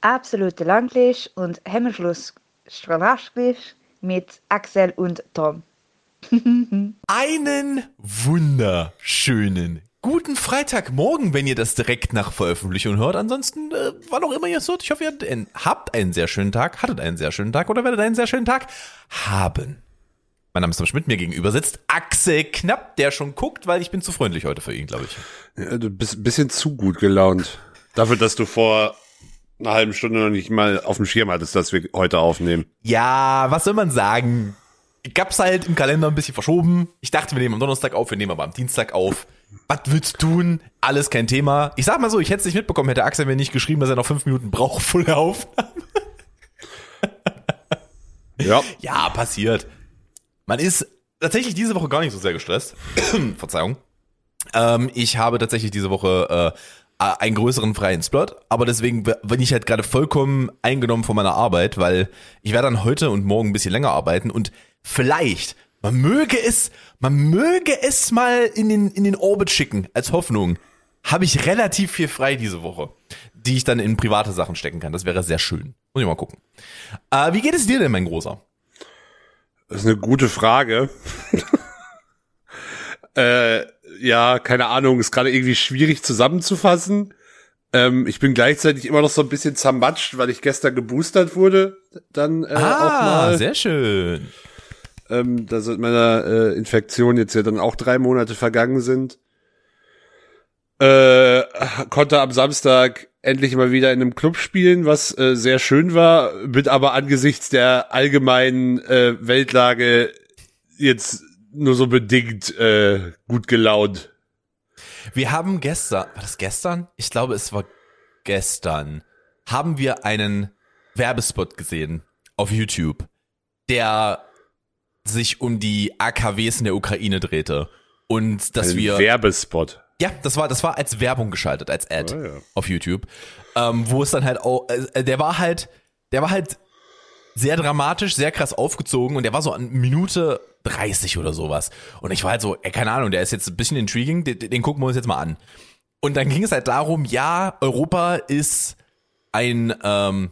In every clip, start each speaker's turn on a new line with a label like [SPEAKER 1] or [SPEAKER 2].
[SPEAKER 1] absolute Landlich und Hemmschluss Strahlaschlich mit Axel und Tom.
[SPEAKER 2] Einen wunderschönen guten Freitagmorgen, wenn ihr das direkt nach Veröffentlichung hört. Ansonsten, äh, wann auch immer ihr es hört, ich hoffe, ihr habt einen sehr schönen Tag, hattet einen sehr schönen Tag oder werdet einen sehr schönen Tag haben. Mein Name ist Tom Schmidt, mir gegenüber sitzt Axel Knapp, der schon guckt, weil ich bin zu freundlich heute für ihn, glaube ich.
[SPEAKER 3] Ja, du bist ein bisschen zu gut gelaunt. Dafür, dass du vor einer halben Stunde noch nicht mal auf dem Schirm hattest, dass wir heute aufnehmen.
[SPEAKER 2] Ja, was soll man sagen? Ich hab's halt im Kalender ein bisschen verschoben. Ich dachte, wir nehmen am Donnerstag auf, wir nehmen aber am Dienstag auf. Was willst du tun? Alles kein Thema. Ich sag mal so, ich hätte es nicht mitbekommen, hätte Axel mir nicht geschrieben, dass er noch fünf Minuten braucht, voll Aufnahme. ja. Ja, passiert. Man ist tatsächlich diese Woche gar nicht so sehr gestresst. Verzeihung. Ähm, ich habe tatsächlich diese Woche äh, einen größeren freien Slot, aber deswegen bin ich halt gerade vollkommen eingenommen von meiner Arbeit, weil ich werde dann heute und morgen ein bisschen länger arbeiten und vielleicht, man möge es, man möge es mal in den, in den Orbit schicken, als Hoffnung, habe ich relativ viel frei diese Woche, die ich dann in private Sachen stecken kann. Das wäre sehr schön. Muss ich mal gucken. Äh, wie geht es dir denn, mein Großer?
[SPEAKER 3] Das ist eine gute Frage. äh, ja, keine Ahnung, ist gerade irgendwie schwierig zusammenzufassen. Ähm, ich bin gleichzeitig immer noch so ein bisschen zermatscht, weil ich gestern geboostert wurde. Dann äh, ah, auch mal.
[SPEAKER 2] sehr schön.
[SPEAKER 3] Ähm, da seit meiner äh, Infektion jetzt ja dann auch drei Monate vergangen sind. Äh, konnte am Samstag endlich mal wieder in einem Club spielen, was äh, sehr schön war, mit aber angesichts der allgemeinen äh, Weltlage jetzt nur so bedingt äh, gut gelaunt.
[SPEAKER 2] Wir haben gestern, war das gestern? Ich glaube, es war gestern, haben wir einen Werbespot gesehen auf YouTube, der sich um die AKWs in der Ukraine drehte. Und dass
[SPEAKER 3] Ein
[SPEAKER 2] wir.
[SPEAKER 3] Werbespot.
[SPEAKER 2] Ja, das war, das war als Werbung geschaltet, als Ad oh, ja. auf YouTube. Ähm, wo es dann halt auch, äh, der war halt, der war halt sehr dramatisch, sehr krass aufgezogen und der war so an Minute 30 oder sowas. Und ich war halt so, ey, keine Ahnung, der ist jetzt ein bisschen intriguing, den, den gucken wir uns jetzt mal an. Und dann ging es halt darum, ja, Europa ist ein ähm,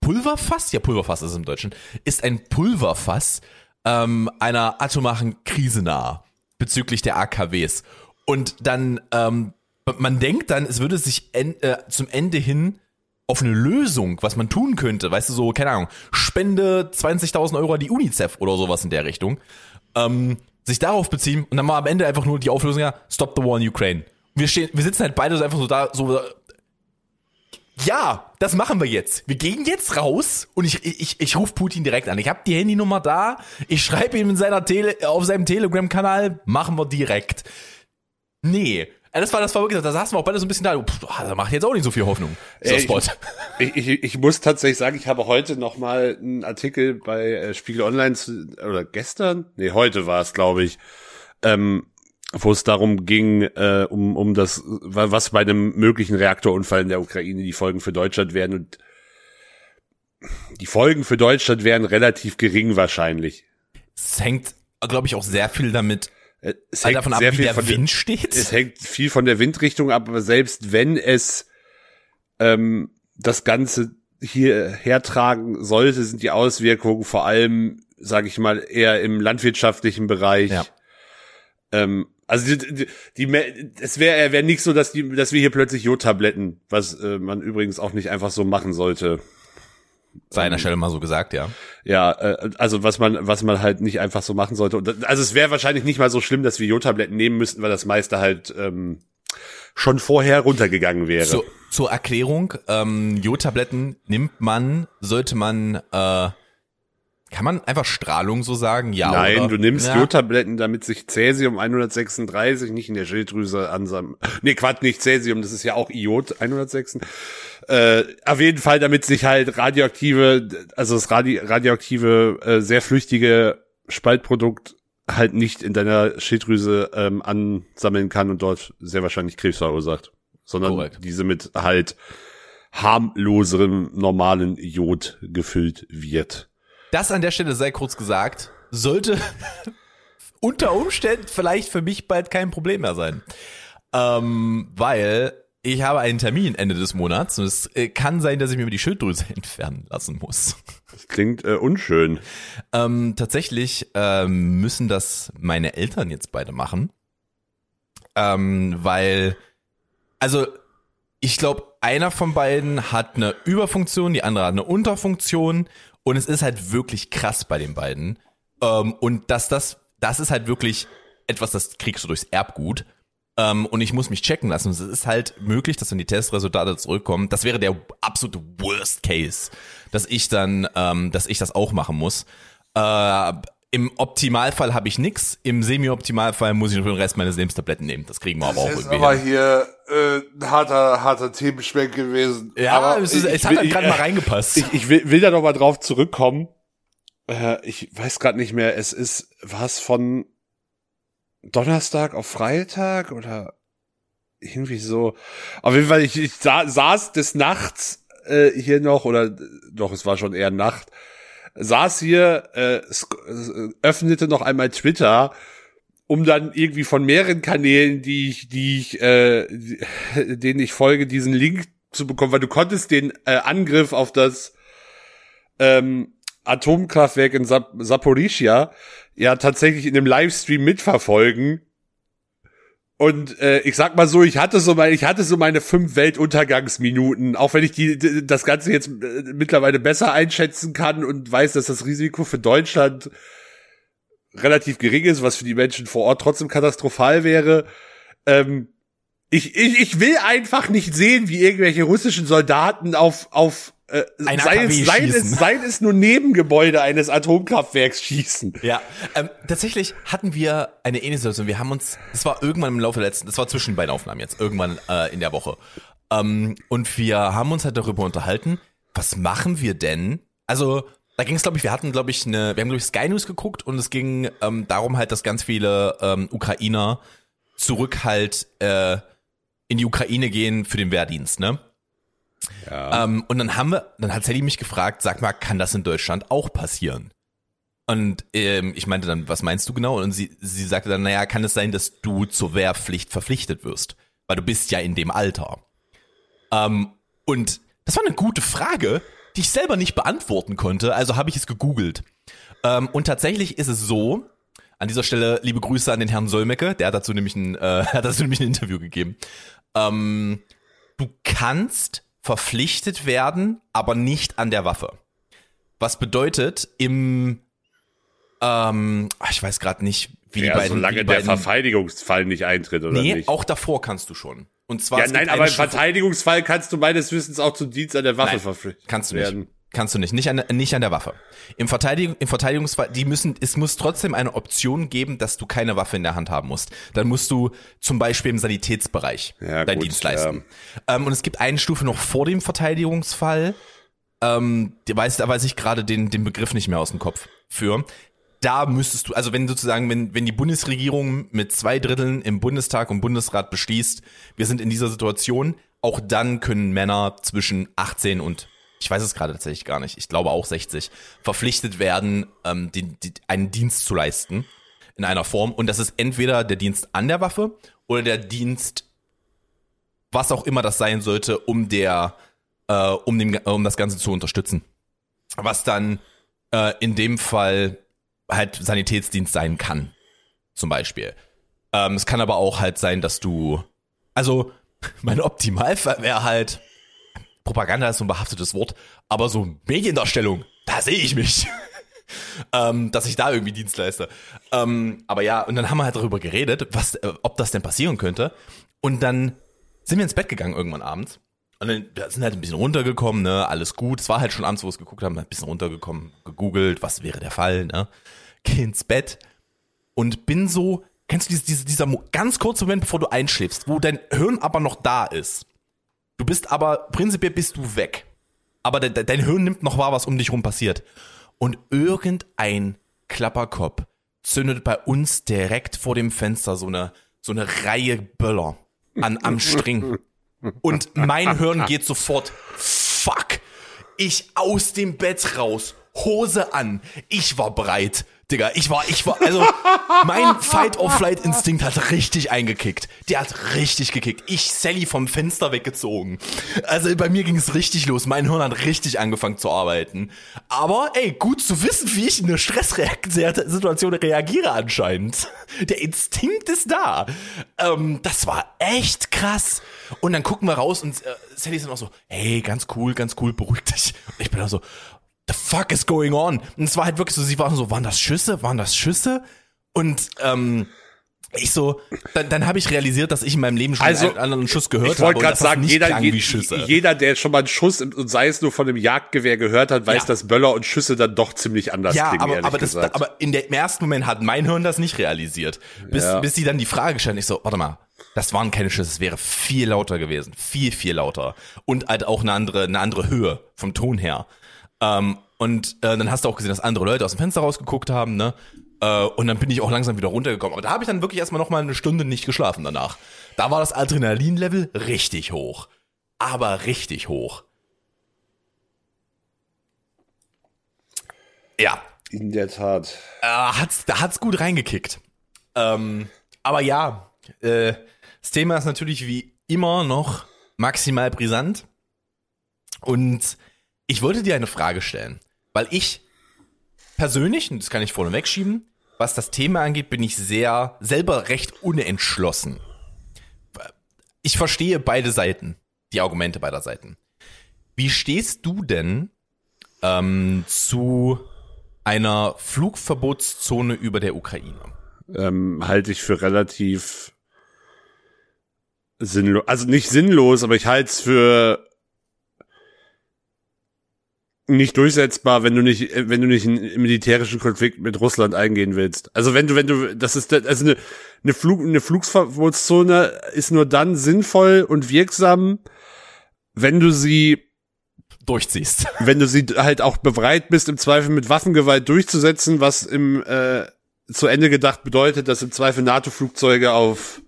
[SPEAKER 2] Pulverfass, ja, Pulverfass ist es im Deutschen, ist ein Pulverfass ähm, einer atomaren Krise nah bezüglich der AKWs. Und dann, ähm, man denkt dann, es würde sich en äh, zum Ende hin auf eine Lösung, was man tun könnte, weißt du, so, keine Ahnung, spende 20.000 Euro an die UNICEF oder sowas in der Richtung, ähm, sich darauf beziehen und dann mal am Ende einfach nur die Auflösung, ja, stop the war in Ukraine. Wir stehen, wir sitzen halt beide so einfach so da, so, ja, das machen wir jetzt. Wir gehen jetzt raus und ich, ich, ich rufe Putin direkt an. Ich habe die Handynummer da. Ich schreibe ihm in seiner Tele auf seinem Telegram-Kanal. Machen wir direkt. Nee. Das war, das war wirklich, da saßen wir auch beide so ein bisschen da. Pff, da macht jetzt auch nicht so viel Hoffnung.
[SPEAKER 3] Dieser Spot. Ich, ich, ich muss tatsächlich sagen, ich habe heute noch mal einen Artikel bei äh, Spiegel Online zu, oder gestern, nee, heute war es, glaube ich, ähm, wo es darum ging, äh, um, um das, was bei einem möglichen Reaktorunfall in der Ukraine die Folgen für Deutschland wären und die Folgen für Deutschland wären relativ gering wahrscheinlich.
[SPEAKER 2] Es hängt, glaube ich, auch sehr viel damit äh, es hängt davon ab, wie der Wind steht.
[SPEAKER 3] Es hängt viel von der Windrichtung ab, aber selbst wenn es ähm, das Ganze hier hertragen sollte, sind die Auswirkungen vor allem, sage ich mal, eher im landwirtschaftlichen Bereich. Ja. Ähm, also die, die, die es wäre wär nicht so, dass die, dass wir hier plötzlich Jodtabletten, was äh, man übrigens auch nicht einfach so machen sollte.
[SPEAKER 2] Sei an der Stelle mal so gesagt, ja.
[SPEAKER 3] Ja, äh, also was man, was man halt nicht einfach so machen sollte. Und, also es wäre wahrscheinlich nicht mal so schlimm, dass wir Jodtabletten nehmen müssten, weil das meiste halt ähm, schon vorher runtergegangen wäre.
[SPEAKER 2] Zu, zur Erklärung, ähm, Jodtabletten nimmt man, sollte man äh, kann man einfach Strahlung so sagen? Ja.
[SPEAKER 3] Nein,
[SPEAKER 2] oder?
[SPEAKER 3] du nimmst
[SPEAKER 2] ja.
[SPEAKER 3] Jodtabletten, damit sich Cäsium 136 nicht in der Schilddrüse ansammelt. Nee, Quatsch, nicht Cäsium, das ist ja auch Iod 106. Äh, auf jeden Fall, damit sich halt radioaktive, also das radi radioaktive, äh, sehr flüchtige Spaltprodukt halt nicht in deiner Schilddrüse ähm, ansammeln kann und dort sehr wahrscheinlich Krebs verursacht. Sondern Correct. diese mit halt harmloserem normalen Jod gefüllt wird.
[SPEAKER 2] Das an der Stelle sei kurz gesagt, sollte unter Umständen vielleicht für mich bald kein Problem mehr sein. Ähm, weil ich habe einen Termin Ende des Monats und es äh, kann sein, dass ich mir die Schilddrüse entfernen lassen muss.
[SPEAKER 3] Das klingt äh, unschön.
[SPEAKER 2] Ähm, tatsächlich ähm, müssen das meine Eltern jetzt beide machen. Ähm, weil, also ich glaube, einer von beiden hat eine Überfunktion, die andere hat eine Unterfunktion und es ist halt wirklich krass bei den beiden. Ähm, und dass das, das ist halt wirklich etwas, das kriegst du durchs Erbgut. Ähm, und ich muss mich checken lassen. Es ist halt möglich, dass wenn die Testresultate zurückkommen, das wäre der absolute Worst Case, dass ich dann, ähm, dass ich das auch machen muss. Äh, Im Optimalfall habe ich nix, im Semi-Optimalfall muss ich für den Rest meines Lebens Tabletten nehmen. Das kriegen wir aber auch
[SPEAKER 4] Das ist
[SPEAKER 2] irgendwie.
[SPEAKER 4] aber
[SPEAKER 2] hin.
[SPEAKER 4] hier äh, ein harter, harter Themenschwenk gewesen.
[SPEAKER 2] Ja,
[SPEAKER 4] aber
[SPEAKER 2] es, ist,
[SPEAKER 3] ich-
[SPEAKER 2] es hat halt gerade mal reingepasst.
[SPEAKER 3] Ich, ich will, will da noch mal drauf zurückkommen. Äh, ich weiß gerade nicht mehr, es ist, war es von Donnerstag auf Freitag oder irgendwie so. Auf jeden Fall, ich, ich sa saß des Nachts äh, hier noch, oder doch, es war schon eher Nacht, saß hier, äh, äh, öffnete noch einmal Twitter, um dann irgendwie von mehreren Kanälen, die ich, die ich, äh, denen ich folge, diesen Link zu bekommen, weil du konntest den äh, Angriff auf das ähm, Atomkraftwerk in Sap Saporischia ja tatsächlich in dem Livestream mitverfolgen. Und äh, ich sag mal so, ich hatte so meine, ich hatte so meine fünf Weltuntergangsminuten, auch wenn ich die, das Ganze jetzt äh, mittlerweile besser einschätzen kann und weiß, dass das Risiko für Deutschland relativ gering ist, was für die Menschen vor Ort trotzdem katastrophal wäre. Ähm, ich, ich, ich will einfach nicht sehen, wie irgendwelche russischen Soldaten auf, auf äh, sei, es, sei, es, sei es nur Nebengebäude eines Atomkraftwerks schießen.
[SPEAKER 2] Ja, ähm, tatsächlich hatten wir eine ähnliche Situation. Wir haben uns, das war irgendwann im Laufe der letzten, das war zwischen den beiden Aufnahmen jetzt, irgendwann äh, in der Woche. Ähm, und wir haben uns halt darüber unterhalten, was machen wir denn? Also, da ging es, glaube ich, wir hatten, glaube ich, eine, wir haben, glaube ich, Sky News geguckt und es ging ähm, darum halt, dass ganz viele ähm, Ukrainer zurück halt äh, in die Ukraine gehen für den Wehrdienst, ne?
[SPEAKER 3] Ja.
[SPEAKER 2] Ähm, und dann haben wir, dann hat Sally mich gefragt, sag mal, kann das in Deutschland auch passieren? Und ähm, ich meinte dann, was meinst du genau? Und sie, sie sagte dann, naja, kann es sein, dass du zur Wehrpflicht verpflichtet wirst? Weil du bist ja in dem Alter. Ähm, und das war eine gute Frage, die ich selber nicht beantworten konnte, also habe ich es gegoogelt. Ähm, und tatsächlich ist es so, an dieser Stelle liebe Grüße an den Herrn Solmecke, der hat dazu nämlich ein, äh, hat dazu nämlich ein Interview gegeben. Ähm, du kannst verpflichtet werden, aber nicht an der Waffe. Was bedeutet im, ähm, ich weiß gerade nicht, wie die
[SPEAKER 3] ja,
[SPEAKER 2] beiden, wie
[SPEAKER 3] solange
[SPEAKER 2] die
[SPEAKER 3] der
[SPEAKER 2] beiden
[SPEAKER 3] Verteidigungsfall nicht eintritt, oder
[SPEAKER 2] Nee,
[SPEAKER 3] nicht?
[SPEAKER 2] auch davor kannst du schon. Und zwar
[SPEAKER 3] ja, nein, aber im Verteidigungsfall kannst du meines Wissens auch zum Dienst an der Waffe
[SPEAKER 2] Nein,
[SPEAKER 3] verpflichtet
[SPEAKER 2] kannst du nicht.
[SPEAKER 3] werden.
[SPEAKER 2] Kannst du nicht, nicht an, nicht an der Waffe. Im, Verteidigung, Im Verteidigungsfall, die müssen, es muss trotzdem eine Option geben, dass du keine Waffe in der Hand haben musst. Dann musst du zum Beispiel im Sanitätsbereich
[SPEAKER 3] Ja,
[SPEAKER 2] deinen
[SPEAKER 3] gut,
[SPEAKER 2] Dienst leisten. Ähm, und es gibt eine Stufe noch vor dem Verteidigungsfall. Ähm, weiß, da weiß ich gerade den, den Begriff nicht mehr aus dem Kopf für. Da müsstest du, also wenn sozusagen, wenn, wenn die Bundesregierung mit zwei Dritteln im Bundestag und Bundesrat beschließt, wir sind in dieser Situation, auch dann können Männer zwischen 18 und ich weiß es gerade tatsächlich gar nicht, ich glaube auch 60, verpflichtet werden, ähm, die, die, einen Dienst zu leisten in einer Form. Und das ist entweder der Dienst an der Waffe oder der Dienst, was auch immer das sein sollte, um der, äh, um dem, um das Ganze zu unterstützen. Was dann äh, in dem Fall halt Sanitätsdienst sein kann, zum Beispiel. Ähm, es kann aber auch halt sein, dass du, also mein Optimalfall wäre halt, Propaganda ist so ein behaftetes Wort, aber so Mediendarstellung, da sehe ich mich. ähm, dass ich da irgendwie Dienst leiste. Ähm, aber ja, und dann haben wir halt darüber geredet, was, äh, ob das denn passieren könnte. Und dann sind wir ins Bett gegangen irgendwann abends. Und dann sind halt ein bisschen runtergekommen, ne, alles gut. Es war halt schon abends, wo wir es geguckt haben, ein bisschen runtergekommen, gegoogelt, was wäre der Fall, ne. Geh ins Bett und bin so, kennst du diese, diese, dieser ganz kurze Moment, bevor du einschläfst, wo dein Hirn aber noch da ist. Du bist aber, prinzipiell bist du weg. Aber de, de, dein Hirn nimmt noch wahr, was um dich rum passiert. Und irgendein Klapperkopf zündet bei uns direkt vor dem Fenster so eine, so eine Reihe Böller an, am String. Und mein Hirn geht sofort, fuck, ich aus dem Bett raus, Hose an, ich war bereit, Digga. Ich war, ich war, also mein Fight-or-Flight-Instinkt hat richtig eingekickt. Der hat richtig gekickt. Ich Sally vom Fenster weggezogen. Also bei mir ging es richtig los. Mein Hirn hat richtig angefangen zu arbeiten. Aber ey, gut zu wissen, wie ich in einer Stresssituation reagiere anscheinend. Der Instinkt ist da. Ähm, das war echt krass. Und dann gucken wir raus und äh, Sally ist dann auch so, hey, ganz cool, ganz cool, beruhig dich. Und ich bin auch so, the fuck is going on? Und es war halt wirklich so, sie waren so, waren das Schüsse? Waren das Schüsse? Und ähm, ich so, dann, dann habe ich realisiert, dass ich in meinem Leben schon
[SPEAKER 3] Also,
[SPEAKER 2] einen anderen Schuss gehört
[SPEAKER 3] Ich wollte
[SPEAKER 2] habe. und
[SPEAKER 3] gerade
[SPEAKER 2] dass das
[SPEAKER 3] sagen, jeder,
[SPEAKER 2] klang
[SPEAKER 3] je,
[SPEAKER 2] wie Schüsse.
[SPEAKER 3] jeder, der schon mal einen Schuss, und sei es nur von einem Jagdgewehr gehört hat, weiß,
[SPEAKER 2] Ja.
[SPEAKER 3] dass Böller und Schüsse dann doch ziemlich anders
[SPEAKER 2] ja,
[SPEAKER 3] klingen,
[SPEAKER 2] aber, aber, das,
[SPEAKER 3] gesagt.
[SPEAKER 2] aber in der, im ersten Moment hat mein Hirn das nicht realisiert. Bis,
[SPEAKER 3] Ja.
[SPEAKER 2] bis sie dann die Frage stellen, ich so, warte mal, das waren keine Schüsse, es wäre viel lauter gewesen. Viel, viel lauter. Und halt auch eine andere, eine andere Höhe vom Ton her. Ähm, und äh, dann hast du auch gesehen, dass andere Leute aus dem Fenster rausgeguckt haben, ne? Äh, und dann bin ich auch langsam wieder runtergekommen. Aber da habe ich dann wirklich erstmal noch mal eine Stunde nicht geschlafen danach. Da war das Adrenalinlevel richtig hoch. Aber richtig hoch. Ja,
[SPEAKER 3] In der Tat.
[SPEAKER 2] äh, hat's, da hat's gut reingekickt. Ähm, aber ja, äh, das Thema ist natürlich wie immer noch maximal brisant. Und ich wollte dir eine Frage stellen, weil ich persönlich, und das kann ich vorne wegschieben, was das Thema angeht, bin ich sehr selber recht unentschlossen. Ich verstehe beide Seiten, die Argumente beider Seiten. Wie stehst du denn ähm, zu einer Flugverbotszone über der Ukraine?
[SPEAKER 3] ähm, halte ich für relativ sinnlos. Also nicht sinnlos, aber ich halte es für nicht durchsetzbar, wenn du nicht, äh, wenn du nicht einen militärischen Konflikt mit Russland eingehen willst. Also wenn du, wenn du, das ist, also eine, eine Flug, eine Flugverbotszone ist nur dann sinnvoll und wirksam, wenn du sie
[SPEAKER 2] Durchziehst.
[SPEAKER 3] wenn du sie halt auch bereit bist, im Zweifel mit Waffengewalt durchzusetzen, was im äh, zu Ende gedacht bedeutet, dass im Zweifel NATO-Flugzeuge auf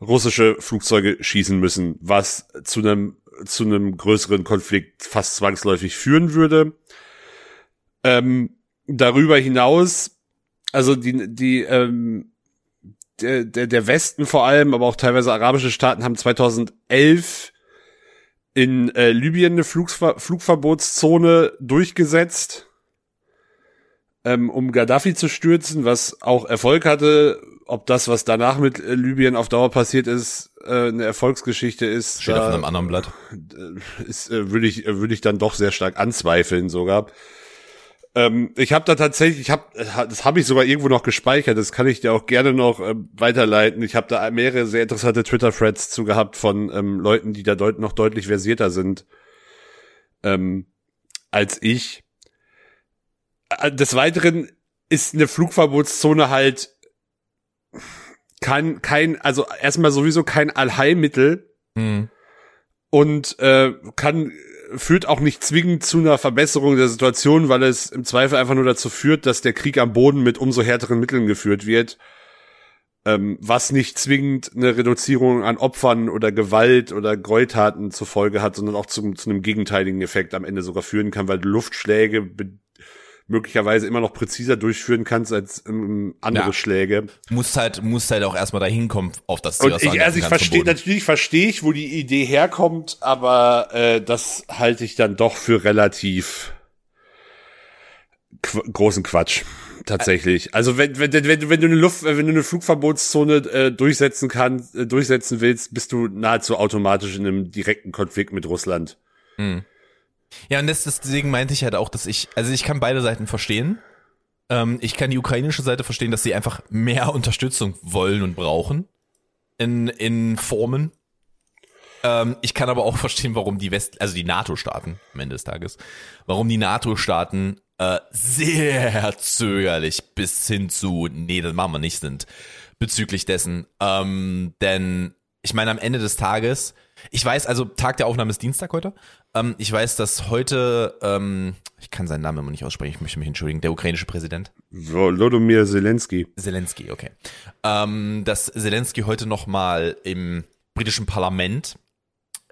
[SPEAKER 3] russische Flugzeuge schießen müssen, was zu einem zu einem größeren Konflikt fast zwangsläufig führen würde. Ähm, darüber hinaus, also die die ähm, der, der der Westen vor allem, aber auch teilweise arabische Staaten haben 2011 in äh, Libyen eine Flugver Flugverbotszone durchgesetzt, ähm, um Gaddafi zu stürzen, was auch Erfolg hatte. Ob das, was danach mit äh, Libyen auf Dauer passiert ist, äh, eine Erfolgsgeschichte ist,
[SPEAKER 2] Steht auf
[SPEAKER 3] da
[SPEAKER 2] einem anderen Blatt.
[SPEAKER 3] ist äh, würde ich äh, würde ich dann doch sehr stark anzweifeln sogar. Ähm, ich habe da tatsächlich, ich habe das habe ich sogar irgendwo noch gespeichert. Das kann ich dir auch gerne noch äh, weiterleiten. Ich habe da mehrere sehr interessante Twitter-Threads zu gehabt von ähm, Leuten, die da deut noch deutlich versierter sind ähm, als ich. Äh, Des Weiteren ist eine Flugverbotszone halt kein, kein, also erstmal sowieso kein Allheilmittel,
[SPEAKER 2] Hm.
[SPEAKER 3] und äh, kann führt auch nicht zwingend zu einer Verbesserung der Situation, weil es im Zweifel einfach nur dazu führt, dass der Krieg am Boden mit umso härteren Mitteln geführt wird, ähm, was nicht zwingend eine Reduzierung an Opfern oder Gewalt oder Gräueltaten zur Folge hat, sondern auch zu, zu einem gegenteiligen Effekt am Ende sogar führen kann, weil Luftschläge be- möglicherweise immer noch präziser durchführen kannst als ähm, andere
[SPEAKER 2] Ja.
[SPEAKER 3] Schläge.
[SPEAKER 2] Musst halt, musst halt auch erstmal dahin kommen auf das Ziel.
[SPEAKER 3] Und ich, also ich verstehe, natürlich verstehe ich, wo die Idee herkommt, aber äh, das halte ich dann doch für relativ qu großen Quatsch. Tatsächlich. Also wenn, wenn, wenn, du, wenn du eine Luft, wenn du eine Flugverbotszone äh, durchsetzen kannst, äh, durchsetzen willst, bist du nahezu automatisch in einem direkten Konflikt mit Russland.
[SPEAKER 2] Ja, und deswegen meinte ich halt auch, dass ich, also ich kann beide Seiten verstehen. Ähm, ich kann die ukrainische Seite verstehen, dass sie einfach mehr Unterstützung wollen und brauchen in, in Formen. Ähm, ich kann aber auch verstehen, warum die West, also die NATO-Staaten am Ende des Tages, warum die NATO-Staaten äh, sehr zögerlich bis hin zu, nee, das machen wir nicht sind, bezüglich dessen. Ähm, denn ich meine, am Ende des Tages, ich weiß, also Tag der Aufnahme ist Dienstag heute. Ähm, ich weiß, dass heute, ähm, ich kann seinen Namen immer nicht aussprechen, ich möchte mich entschuldigen, der ukrainische Präsident.
[SPEAKER 3] Volodymyr Zelensky.
[SPEAKER 2] Zelensky, okay. Ähm, dass Zelensky heute nochmal im britischen Parlament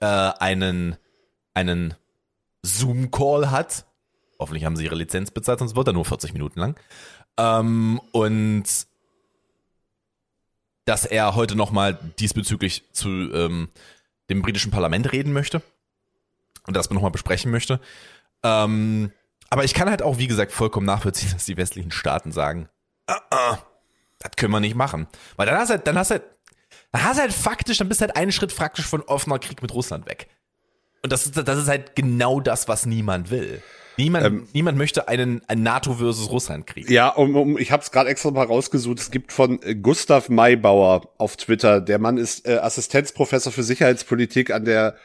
[SPEAKER 2] äh, einen, einen Zoom-Call hat. Hoffentlich haben sie ihre Lizenz bezahlt, sonst wird er nur 40 Minuten lang. Ähm, und dass er heute nochmal diesbezüglich zu ähm, dem britischen Parlament reden möchte und das nochmal besprechen möchte. Ähm, aber ich kann halt auch, wie gesagt, vollkommen nachvollziehen, dass die westlichen Staaten sagen, ah, ah, das können wir nicht machen. Weil dann hast du halt, dann hast du halt, dann hast du halt faktisch, dann bist du halt einen Schritt faktisch von offener Krieg mit Russland weg. Und das ist, das ist halt genau das, was niemand will. Niemand,
[SPEAKER 3] Ähm,
[SPEAKER 2] niemand möchte einen, einen NATO versus Russland Krieg.
[SPEAKER 3] Ja, um, um, ich habe es gerade extra mal rausgesucht. Es gibt von äh, Gustav Maybauer auf Twitter. Der Mann ist äh, Assistenzprofessor für Sicherheitspolitik an der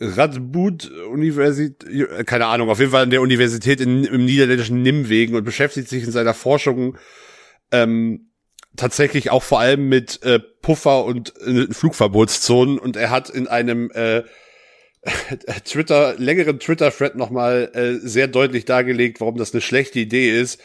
[SPEAKER 3] Radboud Universität, keine Ahnung, auf jeden Fall an der Universität in, im niederländischen Nimwegen und beschäftigt sich in seiner Forschung ähm, tatsächlich auch vor allem mit äh, Puffer und äh, Flugverbotszonen und er hat in einem äh, Twitter, längeren Twitter-Thread nochmal äh, sehr deutlich dargelegt, warum das eine schlechte Idee ist.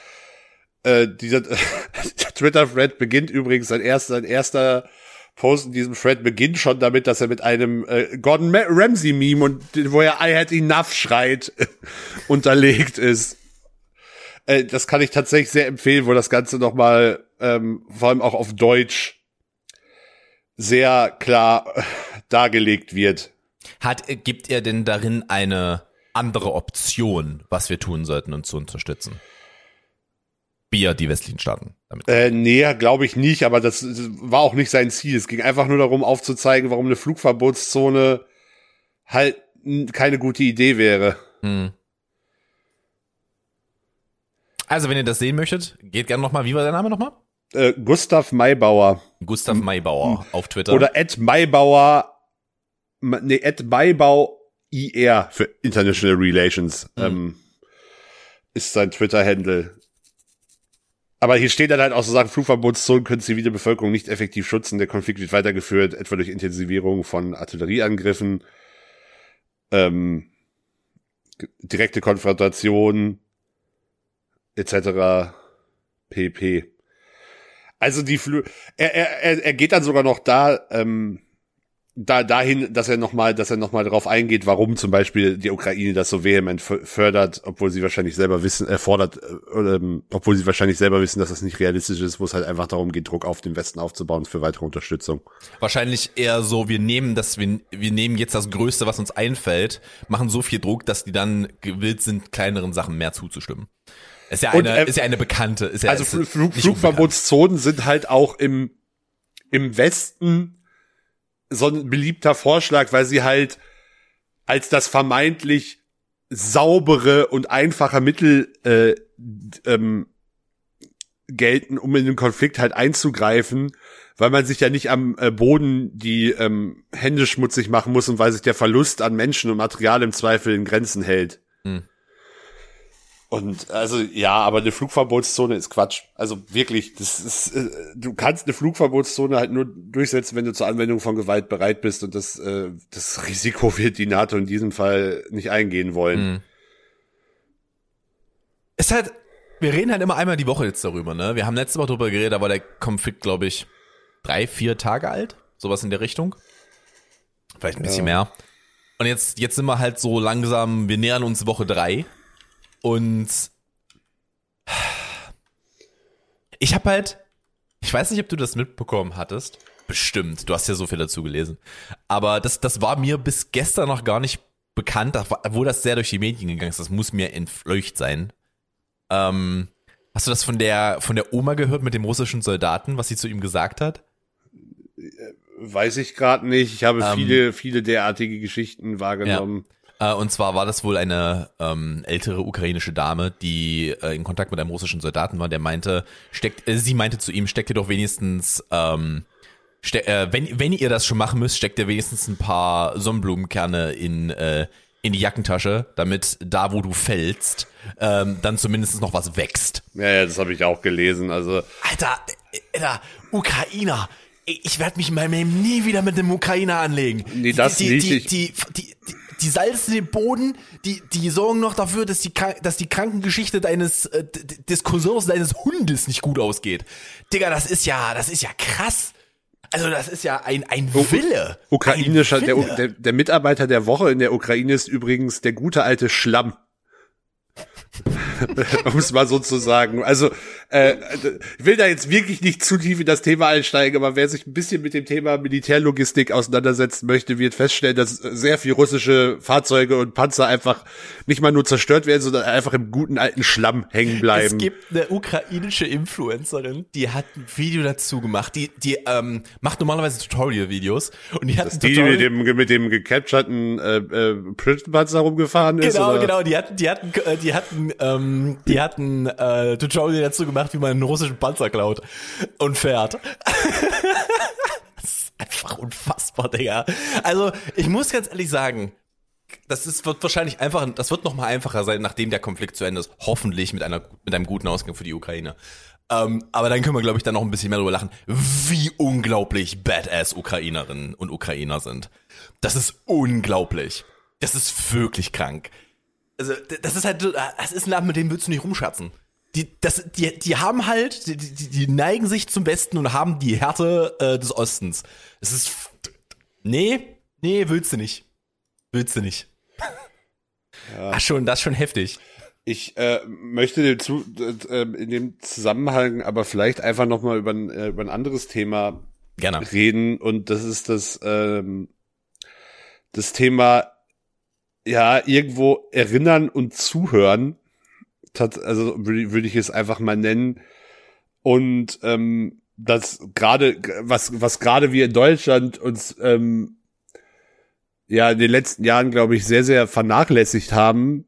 [SPEAKER 3] Äh, dieser Twitter-Thread beginnt übrigens, sein erster, sein erster Post in diesem Thread beginnt schon damit, dass er mit einem äh, Gordon Ramsay-Meme und wo er I had enough schreit, unterlegt ist. Äh, das kann ich tatsächlich sehr empfehlen, wo das Ganze nochmal, ähm, vor allem auch auf Deutsch, sehr klar äh, dargelegt wird.
[SPEAKER 2] Hat, äh, gibt er denn darin eine andere Option, was wir tun sollten, uns zu unterstützen? Bier, die westlichen Staaten. Damit.
[SPEAKER 3] Äh, nee, glaube ich nicht, aber das war auch nicht sein Ziel. Es ging einfach nur darum, aufzuzeigen, warum eine Flugverbotszone halt keine gute Idee wäre.
[SPEAKER 2] Hm. Also, wenn ihr das sehen möchtet, geht gerne nochmal, wie war der Name nochmal?
[SPEAKER 3] Äh, Gustav Maybauer
[SPEAKER 2] Gustav Maybauer auf Twitter.
[SPEAKER 3] oder Ed Maybauer, nee, Ed Maybau IR für International Relations ähm, ist sein Twitter-Handle. Aber hier steht dann halt auch so Sachen, Flugverbotszonen können zivile Bevölkerung nicht effektiv schützen. Der Konflikt wird weitergeführt, etwa durch Intensivierung von Artillerieangriffen, ähm, direkte Konfrontation, etc. pp. Also die Flü er, er, er, er geht dann sogar noch da, ähm, da dahin, dass er nochmal, dass er noch mal darauf eingeht, warum zum Beispiel die Ukraine das so vehement fördert, obwohl sie wahrscheinlich selber wissen, äh, fordert, äh, ähm, obwohl sie wahrscheinlich selber wissen, dass das nicht realistisch ist, wo es halt einfach darum geht, Druck auf den Westen aufzubauen für weitere Unterstützung.
[SPEAKER 2] Wahrscheinlich eher so, wir nehmen das, wir, wir nehmen jetzt das Größte, was uns einfällt, machen so viel Druck, dass die dann gewillt sind, kleineren Sachen mehr zuzustimmen. Ist ja
[SPEAKER 3] Und,
[SPEAKER 2] eine,
[SPEAKER 3] äh,
[SPEAKER 2] ist ja eine bekannte, ist ja
[SPEAKER 3] Also Flug. Flugverbotszonen sind halt auch im, im Westen so ein beliebter Vorschlag, weil sie halt als das vermeintlich saubere und einfache Mittel äh, ähm, gelten, um in den Konflikt halt einzugreifen, weil man sich ja nicht am äh, Boden die ähm, Hände schmutzig machen muss und weil sich der Verlust an Menschen und Material im Zweifel in Grenzen hält.
[SPEAKER 2] Hm.
[SPEAKER 3] Und also ja, aber eine Flugverbotszone ist Quatsch. Also wirklich, das ist, äh, du kannst eine Flugverbotszone halt nur durchsetzen, wenn du zur Anwendung von Gewalt bereit bist und das, äh, das Risiko wird die NATO in diesem Fall nicht eingehen wollen.
[SPEAKER 2] Hm. Ist halt, wir reden halt immer einmal die Woche jetzt darüber, ne? Wir haben letzte Woche darüber geredet, da war der Konflikt, glaube ich, drei, vier Tage alt. Sowas in der Richtung. Vielleicht ein bisschen mehr. Und jetzt, jetzt sind wir halt so langsam, wir nähern uns Woche drei. Und ich habe halt, ich weiß nicht, ob du das mitbekommen hattest. Bestimmt, du hast ja so viel dazu gelesen. Aber das, das war mir bis gestern noch gar nicht bekannt, war- obwohl das sehr durch die Medien gegangen ist. Das muss mir entfleucht sein. Ähm, hast du das von der, von der Oma gehört mit dem russischen Soldaten, was sie zu ihm gesagt hat?
[SPEAKER 3] Weiß ich gerade nicht. Ich habe
[SPEAKER 2] Ähm,
[SPEAKER 3] viele, viele derartige Geschichten wahrgenommen.
[SPEAKER 2] Äh, und zwar war das wohl eine ähm, ältere ukrainische Dame, die äh, in Kontakt mit einem russischen Soldaten war, der meinte, steckt, äh, sie meinte zu ihm, steckt ihr doch wenigstens, ähm, ste äh, wenn, wenn ihr das schon machen müsst, steckt ihr wenigstens ein paar Sonnenblumenkerne in, äh, in die Jackentasche, damit da, wo du fällst, ähm, dann zumindest noch was wächst.
[SPEAKER 3] Ja, ja, das habe ich auch gelesen. Also
[SPEAKER 2] Alter, äh, Alter, Ukrainer. Ich werde mich in meinem Leben nie wieder mit einem Ukrainer anlegen.
[SPEAKER 3] Nee, das
[SPEAKER 2] die,
[SPEAKER 3] nicht.
[SPEAKER 2] Die, die, die, die, die salzen den Boden, die, die sorgen noch dafür, dass die, dass die Krankengeschichte deines, äh, des Cousins deines Hundes nicht gut ausgeht. Digga, das ist ja, das ist ja krass. Also das ist ja ein, ein Wille.
[SPEAKER 3] ukrainischer,
[SPEAKER 2] ein
[SPEAKER 3] der,
[SPEAKER 2] Wille.
[SPEAKER 3] der, der Mitarbeiter der Woche in der Ukraine ist übrigens der gute alte Schlamm. um es mal so zu sagen. Also Äh, ich will da jetzt wirklich nicht zu tief in das Thema einsteigen, aber wer sich ein bisschen mit dem Thema Militärlogistik auseinandersetzen möchte, wird feststellen, dass sehr viel russische Fahrzeuge und Panzer einfach nicht mal nur zerstört werden, sondern einfach im guten alten Schlamm hängen bleiben.
[SPEAKER 2] Es gibt eine ukrainische Influencerin, die hat ein Video dazu gemacht. Die, die ähm, macht normalerweise Tutorial-Videos und die hat ein
[SPEAKER 3] die
[SPEAKER 2] Tutorial
[SPEAKER 3] mit dem mit dem gecapturten äh, äh, Panzer rumgefahren ist.
[SPEAKER 2] Genau,
[SPEAKER 3] oder?
[SPEAKER 2] genau. Die hatten, die hatten, die hatten, ähm, die hatten äh, Tutorial dazu gemacht, wie man einen russischen Panzer klaut und fährt. das ist einfach unfassbar, Digga. Also ich muss ganz ehrlich sagen, das ist, wird wahrscheinlich einfach, das wird noch einfacher sein, nachdem der Konflikt zu Ende ist. Hoffentlich mit einer, mit einem guten Ausgang für die Ukraine. Ähm, aber dann können wir, glaube ich, dann noch ein bisschen mehr drüber lachen, wie unglaublich badass Ukrainerinnen und Ukrainer sind. Das ist unglaublich. Das ist wirklich krank. Also, das ist halt, das ist ein Land, mit dem willst du nicht rumschatzen. Die, das, die, die haben halt, die, die, die neigen sich zum Besten und haben die Härte äh, des Ostens. Es ist, nee, nee, willst du nicht. Willst du nicht. Ach schon, das ist schon heftig.
[SPEAKER 3] Ich äh, möchte dem zu, äh, in dem Zusammenhang aber vielleicht einfach noch mal über ein, äh, über ein anderes Thema
[SPEAKER 2] Gerne.
[SPEAKER 3] reden und das ist das ähm, das Thema ja irgendwo erinnern und zuhören also würde ich es einfach mal nennen. Und ähm, das gerade was was gerade wir in Deutschland uns ähm, ja in den letzten Jahren glaube ich sehr sehr vernachlässigt haben.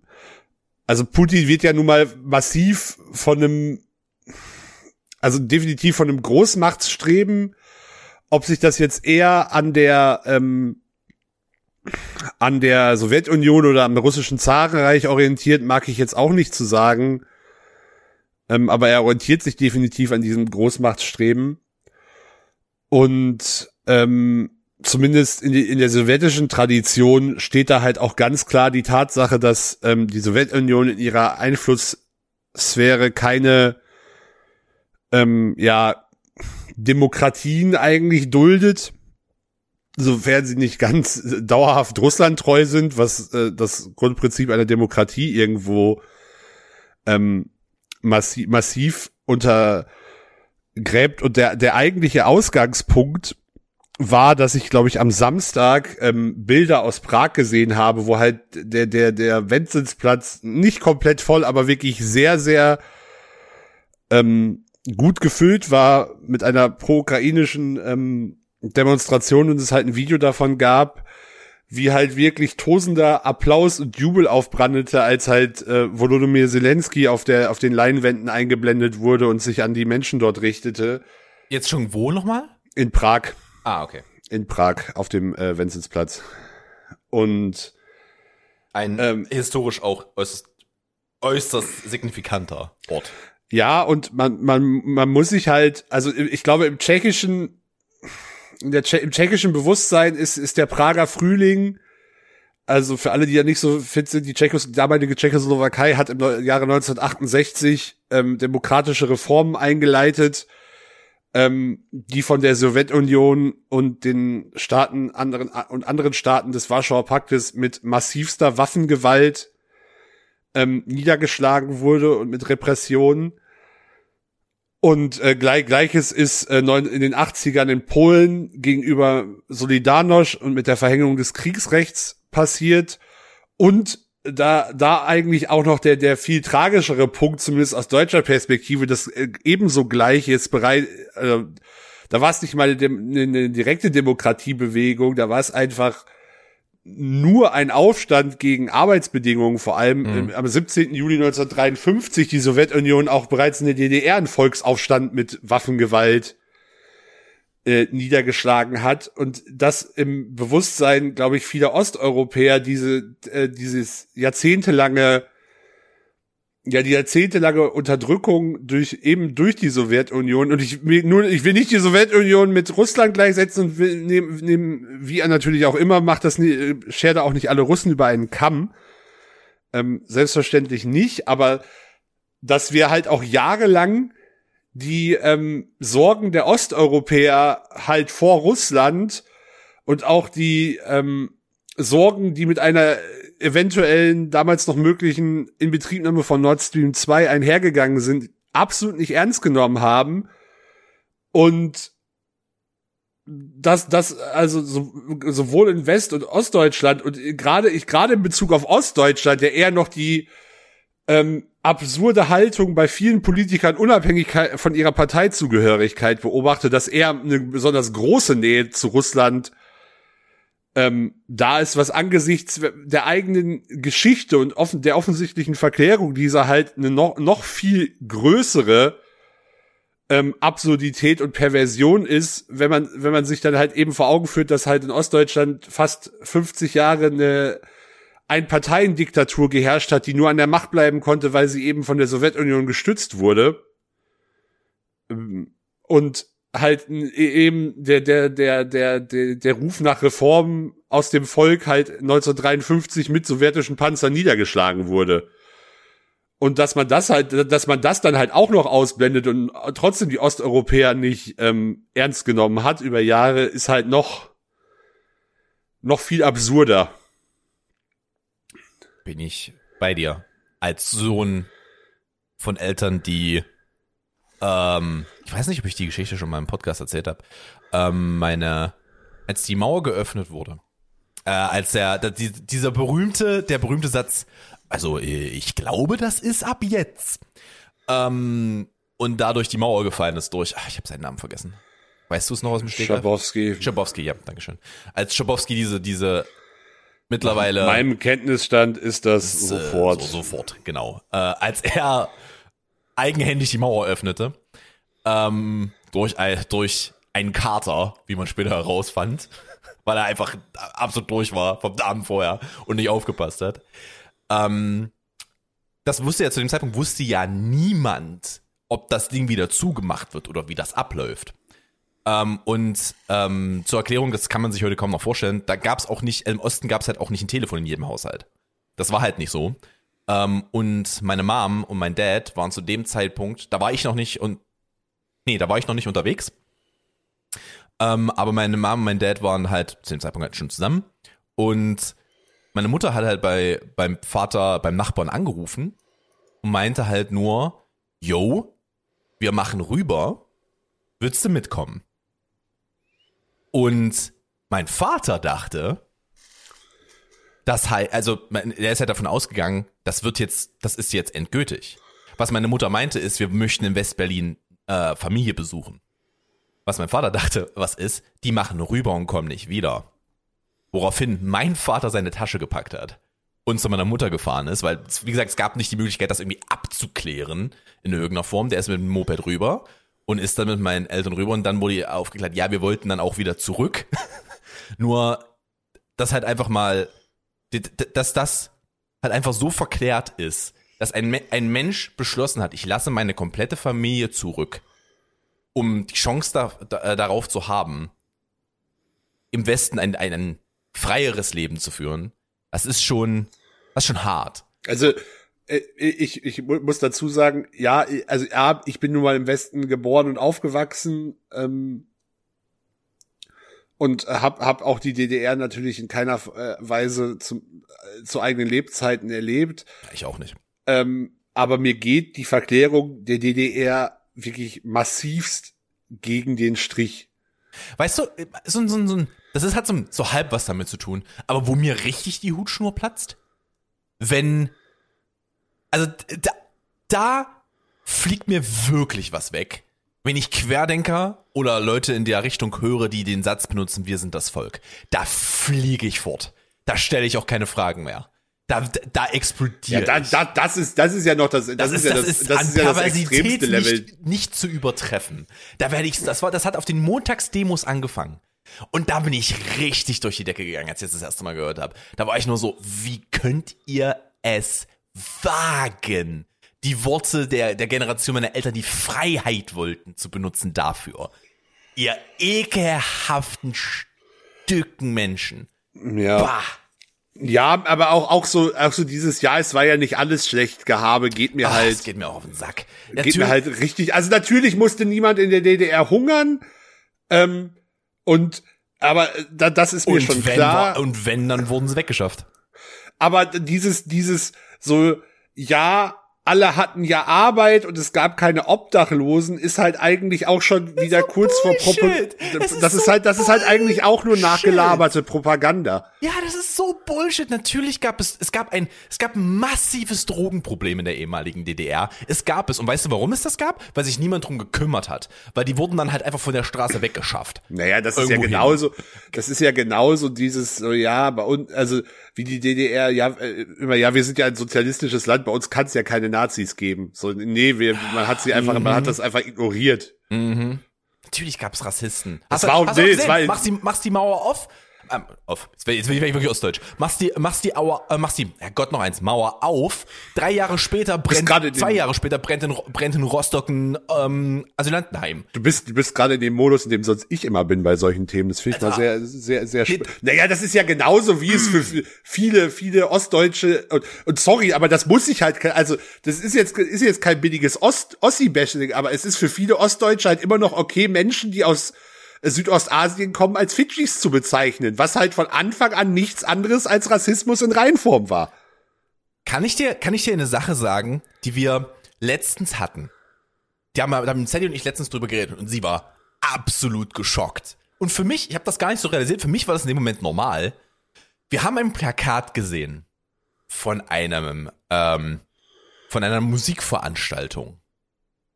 [SPEAKER 3] Also Putin wird ja nun mal massiv von einem also definitiv von einem Großmachtsstreben ob sich das jetzt eher an der ähm, an der Sowjetunion oder am russischen Zarenreich orientiert, mag ich jetzt auch nicht zu sagen. Ähm, aber er orientiert sich definitiv an diesem Großmachtsstreben. Und ähm, zumindest in, die, in der sowjetischen Tradition steht da halt auch ganz klar die Tatsache, dass ähm, die Sowjetunion in ihrer Einflusssphäre keine ähm, ja Demokratien eigentlich duldet, sofern sie nicht ganz äh, dauerhaft Russland treu sind, was äh, das Grundprinzip einer Demokratie irgendwo ähm, massiv, massiv untergräbt. Und der, der eigentliche Ausgangspunkt war, dass ich, glaube ich, am Samstag ähm, Bilder aus Prag gesehen habe, wo halt der, der, der Wenzelsplatz nicht komplett voll, aber wirklich sehr, sehr ähm, gut gefüllt war mit einer pro-ukrainischen ähm, Demonstration und es halt ein Video davon gab, wie halt wirklich tosender Applaus und Jubel aufbrandete, als halt äh, Volodymyr Zelensky auf der auf den Leinwänden eingeblendet wurde und sich an die Menschen dort richtete
[SPEAKER 2] Jetzt schon wo nochmal?
[SPEAKER 3] in Prag,
[SPEAKER 2] Ah, okay.
[SPEAKER 3] in Prag auf dem äh, Wenzelsplatz. Und
[SPEAKER 2] Ein
[SPEAKER 3] Ähm,
[SPEAKER 2] historisch auch äußerst, äußerst signifikanter Ort.
[SPEAKER 3] Ja, und man, man, man muss sich halt, also ich glaube, im tschechischen, Tsche- im tschechischen Bewusstsein ist, ist der Prager Frühling, also für alle, die ja nicht so fit sind, die Tschechos, die damalige Tschechoslowakei hat im Jahre 1968 ähm, demokratische Reformen eingeleitet, ähm, die von der Sowjetunion und den Staaten anderen und anderen Staaten des Warschauer Paktes mit massivster Waffengewalt ähm, niedergeschlagen wurde und mit Repressionen. Und äh, gleich, gleiches ist äh, neun, in den 80ern in Polen gegenüber Solidarność und mit der Verhängung des Kriegsrechts passiert. Und da, da eigentlich auch noch der, der viel tragischere Punkt, zumindest aus deutscher Perspektive, das äh, ebenso gleich ist bereit, äh, da war es nicht mal eine, Dem- eine direkte Demokratiebewegung, da war es einfach nur ein Aufstand gegen Arbeitsbedingungen, vor allem im, am 17. Juli 1953 die Sowjetunion auch bereits in der DDR einen Volksaufstand mit Waffengewalt äh, niedergeschlagen hat und das im Bewusstsein, glaube ich, vieler Osteuropäer diese äh, dieses jahrzehntelange ja die jahrzehntelange Unterdrückung durch eben durch die Sowjetunion. Und ich will nur ich will nicht die Sowjetunion mit Russland gleichsetzen und will nehmen, nehmen wie er natürlich auch immer macht das schert er auch nicht alle Russen über einen Kamm. Ähm, selbstverständlich nicht aber dass wir halt auch jahrelang die ähm, Sorgen der Osteuropäer halt vor Russland und auch die ähm, Sorgen, die mit einer eventuellen damals noch möglichen Inbetriebnahme von Nord Stream 2 einhergegangen sind, absolut nicht ernst genommen haben. Und das, das, also so, sowohl in West- und Ostdeutschland und gerade ich gerade in Bezug auf Ostdeutschland, der eher noch die ähm, absurde Haltung bei vielen Politikern unabhängig von ihrer Parteizugehörigkeit beobachte, dass er eine besonders große Nähe zu Russland ähm, da ist, was angesichts der eigenen Geschichte und offen, der offensichtlichen Verklärung dieser halt eine noch, noch viel größere ähm, Absurdität und Perversion ist, wenn man, wenn man sich dann halt eben vor Augen führt, dass halt in Ostdeutschland fast 50 Jahre eine Ein-Parteien-Diktatur geherrscht hat, die nur an der Macht bleiben konnte, weil sie eben von der Sowjetunion gestützt wurde. Ähm, und halt e, eben der, der, der, der, der, der Ruf nach Reformen aus dem Volk halt 1953 mit sowjetischen Panzern niedergeschlagen wurde. Und dass man das halt, dass man das dann halt auch noch ausblendet und trotzdem die Osteuropäer nicht ähm, ernst genommen hat über Jahre, ist halt noch, noch viel absurder.
[SPEAKER 2] Bin ich bei dir. Als Sohn von Eltern, die ähm, ich weiß nicht, ob ich die Geschichte schon mal im Podcast erzählt habe. Ähm, meine, als die Mauer geöffnet wurde, äh, als der, der, dieser berühmte, der berühmte Satz, also ich glaube, das ist ab jetzt. Ähm, und dadurch die Mauer gefallen ist durch, ach, ich habe seinen Namen vergessen. Weißt du es noch aus dem Stegreif?
[SPEAKER 3] Schabowski.
[SPEAKER 2] Schabowski, ja, dankeschön. Als Schabowski diese, diese mittlerweile.
[SPEAKER 3] Meinem Kenntnisstand ist das
[SPEAKER 2] ist,
[SPEAKER 3] sofort.
[SPEAKER 2] Äh, so, sofort, genau. Äh, als er eigenhändig die Mauer öffnete, ähm, durch, durch einen Kater, wie man später herausfand, weil er einfach absolut durch war vom Abend vorher und nicht aufgepasst hat. Ähm, das wusste ja zu dem Zeitpunkt, wusste ja niemand, ob das Ding wieder zugemacht wird oder wie das abläuft. Ähm, und ähm, zur Erklärung, das kann man sich heute kaum noch vorstellen, da gab es auch nicht, im Osten gab es halt auch nicht ein Telefon in jedem Haushalt. Das war halt nicht so. Ähm, und meine Mom und mein Dad waren zu dem Zeitpunkt, da war ich noch nicht und nee, da war ich noch nicht unterwegs. Ähm, aber meine Mom und mein Dad waren halt zu dem Zeitpunkt halt schon zusammen. Und meine Mutter hat halt bei, beim Vater, beim Nachbarn angerufen und meinte halt nur, yo, wir machen rüber, willst du mitkommen? Und mein Vater dachte, das halt, also er ist ja davon ausgegangen, das wird jetzt, das ist jetzt endgültig. Was meine Mutter meinte, ist, wir möchten in Westberlin äh, Familie besuchen. Was mein Vater dachte, was ist, die machen rüber und kommen nicht wieder. Woraufhin mein Vater seine Tasche gepackt hat und zu meiner Mutter gefahren ist, weil, wie gesagt, es gab nicht die Möglichkeit, das irgendwie abzuklären in irgendeiner Form. Der ist mit dem Moped rüber und ist dann mit meinen Eltern rüber und dann wurde aufgeklärt, ja, wir wollten dann auch wieder zurück. Nur, dass halt einfach mal, dass das halt einfach so verklärt ist, dass ein, ein Mensch beschlossen hat, ich lasse meine komplette Familie zurück, um die Chance da, da, darauf zu haben, im Westen ein, ein, freieres Leben zu führen, das ist schon, das ist schon hart.
[SPEAKER 3] Also äh, ich, ich muss dazu sagen, ja, also ja, ich bin nun mal im Westen geboren und aufgewachsen ähm, und hab, hab auch die DDR natürlich in keiner äh, Weise zum, äh, zu eigenen Lebzeiten erlebt.
[SPEAKER 2] Ich auch nicht.
[SPEAKER 3] Ähm, aber mir geht die Verklärung der DDR wirklich massivst gegen den Strich.
[SPEAKER 2] Weißt du, so, so, so, das ist, hat so, so halb was damit zu tun. Aber wo mir richtig die Hutschnur platzt, wenn, also da, da fliegt mir wirklich was weg, wenn ich Querdenker oder Leute in der Richtung höre, die den Satz benutzen, wir sind das Volk. Da fliege ich fort. Da stelle ich auch keine Fragen mehr. Da, da explodiert. Ja,
[SPEAKER 3] da, da, das ist, das ist ja noch das, das, das ist, ja das, das ist, das ist ja das extremste Level.
[SPEAKER 2] Nicht, nicht zu übertreffen. Da werde ich, das war, das hat auf den Montagsdemos angefangen. Und da bin ich richtig durch die Decke gegangen, als ich das, das erste Mal gehört habe. Da war ich nur so, wie könnt ihr es wagen, die Worte der, der Generation meiner Eltern, die Freiheit wollten, zu benutzen dafür? Ihr ekelhaften Stücken Menschen.
[SPEAKER 3] Ja. Bah. Ja, aber auch, auch so, auch so dieses Jahr, es war ja nicht alles schlecht Gehabe, geht mir Ach, halt. Es
[SPEAKER 2] geht mir auch auf den Sack.
[SPEAKER 3] Geht natürlich. mir halt richtig, also natürlich musste niemand in der DDR hungern, ähm, und, aber da, das ist mir und schon klar.
[SPEAKER 2] War, und wenn, dann wurden sie weggeschafft.
[SPEAKER 3] Aber dieses, dieses, so, ja, alle hatten ja Arbeit und es gab keine Obdachlosen, ist halt eigentlich auch schon wieder kurz vor Propo
[SPEAKER 2] Bullshit.
[SPEAKER 3] Das,
[SPEAKER 2] Es ist so
[SPEAKER 3] halt, das ist halt eigentlich auch nur
[SPEAKER 2] Bullshit.
[SPEAKER 3] nachgelaberte Propaganda.
[SPEAKER 2] Ja, das ist so Bullshit. Natürlich gab es, es gab ein, es gab ein massives Drogenproblem in der ehemaligen DDR. Es gab es. Und weißt du, warum es das gab? Weil sich niemand drum gekümmert hat. Weil die wurden dann halt einfach von der Straße weggeschafft.
[SPEAKER 3] Naja, das ist ja
[SPEAKER 2] Irgendwo hin.
[SPEAKER 3] genauso, das ist ja genauso dieses, so, ja, bei uns, also wie die DDR, ja, äh, immer, ja, wir sind ja ein sozialistisches Land, bei uns kann es ja keine Nazis geben. So, nee, wir, man hat sie einfach, man hat das einfach ignoriert.
[SPEAKER 2] Natürlich gab's Rassisten.
[SPEAKER 3] Das
[SPEAKER 2] Hast du-
[SPEAKER 3] war
[SPEAKER 2] hast
[SPEAKER 3] nee, es war-
[SPEAKER 2] machst, die, machst die Mauer auf. Ähm, auf. Jetzt jetzt will ich wirklich ostdeutsch. Machst die, machst die Auer, äh, machst die, ja Gott noch eins, Mauer auf. Drei Jahre später brennt, zwei Jahre später brennt in, brennt in Rostock ein ähm, Asylantenheim.
[SPEAKER 3] Du bist, du bist gerade in dem Modus, in dem sonst ich immer bin bei solchen Themen. Das finde ich mal
[SPEAKER 2] Alter.
[SPEAKER 3] sehr, sehr, sehr spannend. Naja, das ist ja genauso, wie es für viele, viele Ostdeutsche, und, und sorry, aber das muss ich halt, also, das ist jetzt, ist jetzt kein billiges Ost, Ossi-Bashing, aber es ist für viele Ostdeutsche halt immer noch okay, Menschen, die aus Südostasien kommen, als Fidschis zu bezeichnen, was halt von Anfang an nichts anderes als Rassismus in Reinform war.
[SPEAKER 2] Kann ich dir, kann ich dir eine Sache sagen, die wir letztens hatten? Die haben, da haben Sadie und ich letztens drüber geredet und sie war absolut geschockt. Und für mich, ich habe das gar nicht so realisiert, für mich war das in dem Moment normal. Wir haben ein Plakat gesehen von einem, ähm, von einer Musikveranstaltung,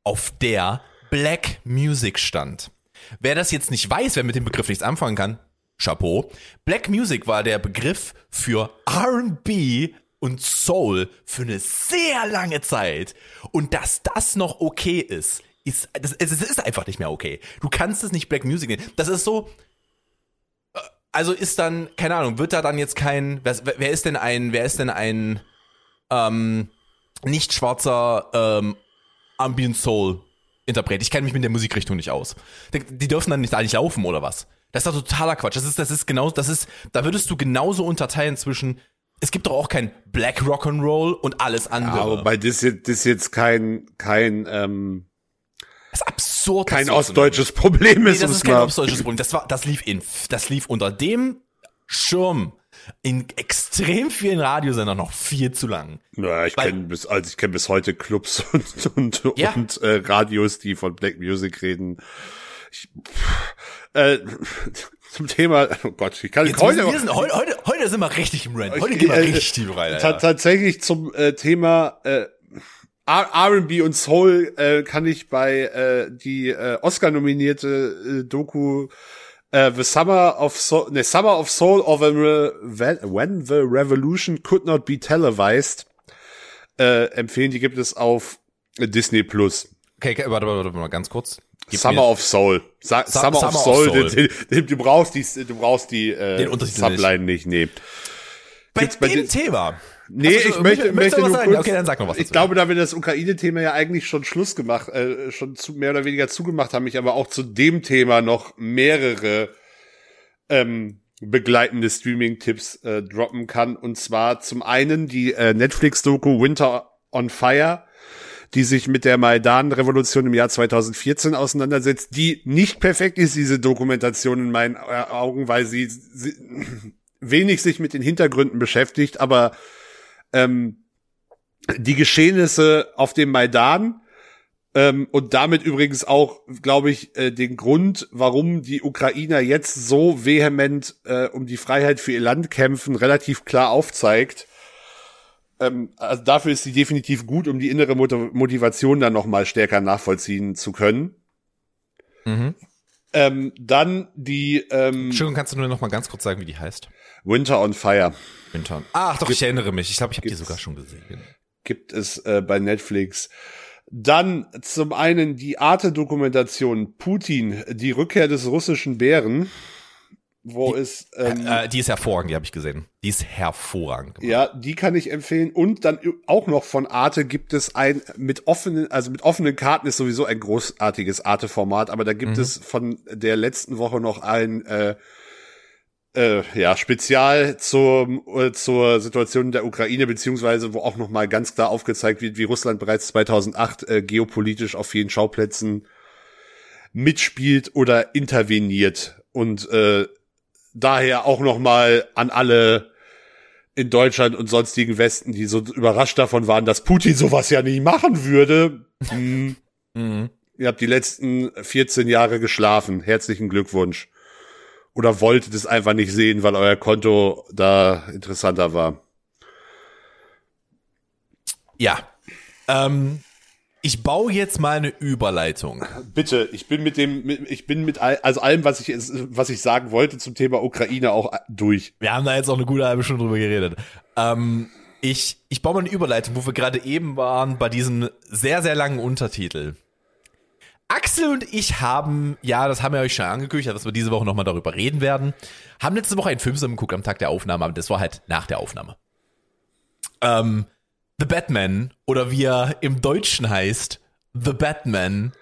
[SPEAKER 2] auf der Black Music stand. Wer das jetzt nicht weiß, wer mit dem Begriff nichts anfangen kann, Chapeau. Black Music war der Begriff für R&B und Soul für eine sehr lange Zeit. Und dass das noch okay ist, ist, das, es ist einfach nicht mehr okay. Du kannst es nicht Black Music nennen. Das ist so, äh, also ist dann, keine Ahnung, wird da dann jetzt kein, wer, wer ist denn ein, wer ist denn ein, ähm, nicht schwarzer, ähm, Ambient Soul Interpret. Ich kenne mich mit der Musikrichtung nicht aus. Die, dürfen dann nicht da nicht laufen oder was? Das ist doch totaler Quatsch. Das ist, das ist genau, das ist, da würdest du genauso unterteilen zwischen, es gibt doch auch kein Black Rock'n'Roll und alles andere.
[SPEAKER 3] Ja, wobei das jetzt, das jetzt kein, kein, ähm,
[SPEAKER 2] das ist absurd.
[SPEAKER 3] kein
[SPEAKER 2] das
[SPEAKER 3] ostdeutsches Problem
[SPEAKER 2] Nee,
[SPEAKER 3] ist.
[SPEAKER 2] das
[SPEAKER 3] um's
[SPEAKER 2] ist kein ostdeutsches Problem. Das war, das lief in, das lief unter dem Schirm in extrem vielen Radiosendern noch viel zu lang.
[SPEAKER 3] Naja, ich kenne bis, also ich kenne bis heute Clubs und, und,
[SPEAKER 2] Ja.
[SPEAKER 3] und äh, Radios, die von Black Music reden. Ich, äh, zum Thema, oh Gott, ich kann
[SPEAKER 2] Jetzt
[SPEAKER 3] heute,
[SPEAKER 2] wir sind, heute, heute, heute sind wir richtig im Rant. Heute
[SPEAKER 3] Ich-
[SPEAKER 2] gehen wir
[SPEAKER 3] äh,
[SPEAKER 2] richtig rein.
[SPEAKER 3] ta tatsächlich zum äh, Thema äh, R&B und Soul äh, kann ich bei äh, die äh, Oscar-nominierte äh, Doku äh, The Summer of Soul, ne, Summer of Soul of When the Revolution Could Not Be Televised äh, empfehlen. Die gibt es auf Disney Plus.
[SPEAKER 2] Okay, okay, warte, warte, warte mal ganz kurz. Gib
[SPEAKER 3] Summer of Soul. Sa
[SPEAKER 2] Su-
[SPEAKER 3] Summer,
[SPEAKER 2] Summer
[SPEAKER 3] of
[SPEAKER 2] of
[SPEAKER 3] Soul.
[SPEAKER 2] Soul.
[SPEAKER 3] Du, du, brauchst die, du brauchst die äh,
[SPEAKER 2] Den
[SPEAKER 3] Subline nicht. Nee.
[SPEAKER 2] bei
[SPEAKER 3] bei
[SPEAKER 2] dem Thema.
[SPEAKER 3] Nee,
[SPEAKER 2] Hast du-
[SPEAKER 3] ich möchte, möchte nur
[SPEAKER 2] sagen?
[SPEAKER 3] kurz,
[SPEAKER 2] Okay, dann sag noch was
[SPEAKER 3] Ich
[SPEAKER 2] dazu.
[SPEAKER 3] glaube, da wir das Ukraine-Thema ja eigentlich schon Schluss gemacht, äh, schon zu, mehr oder weniger zugemacht haben, ich aber auch zu dem Thema noch mehrere ähm, begleitende Streaming-Tipps äh, droppen kann. Und zwar zum einen die äh, Netflix-Doku Winter on Fire, die sich mit der Maidan-Revolution im Jahr 2014 auseinandersetzt, die nicht perfekt ist, diese Dokumentation in meinen Augen, weil sie, sie wenig sich mit den Hintergründen beschäftigt, aber ähm, die Geschehnisse auf dem Maidan ähm, und damit übrigens auch, glaube ich, äh, den Grund, warum die Ukrainer jetzt so vehement äh, um die Freiheit für ihr Land kämpfen, relativ klar aufzeigt. Ähm, also dafür ist sie definitiv gut, um die innere Mot- Motivation dann noch mal stärker nachvollziehen zu können.
[SPEAKER 2] Mhm.
[SPEAKER 3] Ähm, dann die ähm,
[SPEAKER 2] Entschuldigung, kannst du nur noch mal ganz kurz sagen, wie die heißt?
[SPEAKER 3] Winter on Fire.
[SPEAKER 2] Winter. Ach doch, ich erinnere mich. Ich glaube, ich habe die sogar schon gesehen.
[SPEAKER 3] gibt es äh, bei Netflix. Dann zum einen die Arte-Dokumentation Putin, die Rückkehr des russischen Bären, wo es ähm,
[SPEAKER 2] Äh, die ist hervorragend, die habe ich gesehen. Die ist hervorragend. gemacht.
[SPEAKER 3] ja, die kann ich empfehlen. Und dann auch noch von Arte gibt es ein mit offenen, also mit offenen Karten ist sowieso ein großartiges Arte-Format, aber da gibt es von der letzten Woche noch ein äh, äh, ja, Spezial zum, äh, zur Situation der Ukraine, beziehungsweise wo auch noch mal ganz klar aufgezeigt wird, wie Russland bereits 2008 äh, geopolitisch auf vielen Schauplätzen mitspielt oder interveniert. Und äh, daher auch noch mal an alle in Deutschland und sonstigen Westen, die so überrascht davon waren, dass Putin sowas ja nie machen würde. Hm.
[SPEAKER 2] Mhm.
[SPEAKER 3] Ihr habt die letzten 14 Jahre geschlafen. Herzlichen Glückwunsch. Oder wolltet es einfach nicht sehen, weil euer Konto da interessanter war.
[SPEAKER 2] Ja. Ähm, ich baue jetzt mal eine Überleitung.
[SPEAKER 3] Bitte, ich bin mit dem, mit, ich bin mit all, also allem, was ich, was ich sagen wollte zum Thema Ukraine auch durch.
[SPEAKER 2] Wir haben da jetzt auch eine gute halbe Stunde drüber geredet. Ähm, ich, ich baue mal eine Überleitung, wo wir gerade eben waren bei diesem sehr, sehr langen Untertitel. Axel und ich haben, ja, das haben wir euch schon angekündigt, dass wir diese Woche nochmal darüber reden werden, haben letzte Woche einen Film zusammen geguckt am Tag der Aufnahme, aber das war halt nach der Aufnahme. Ähm, The Batman, oder wie er im Deutschen heißt, The Batman,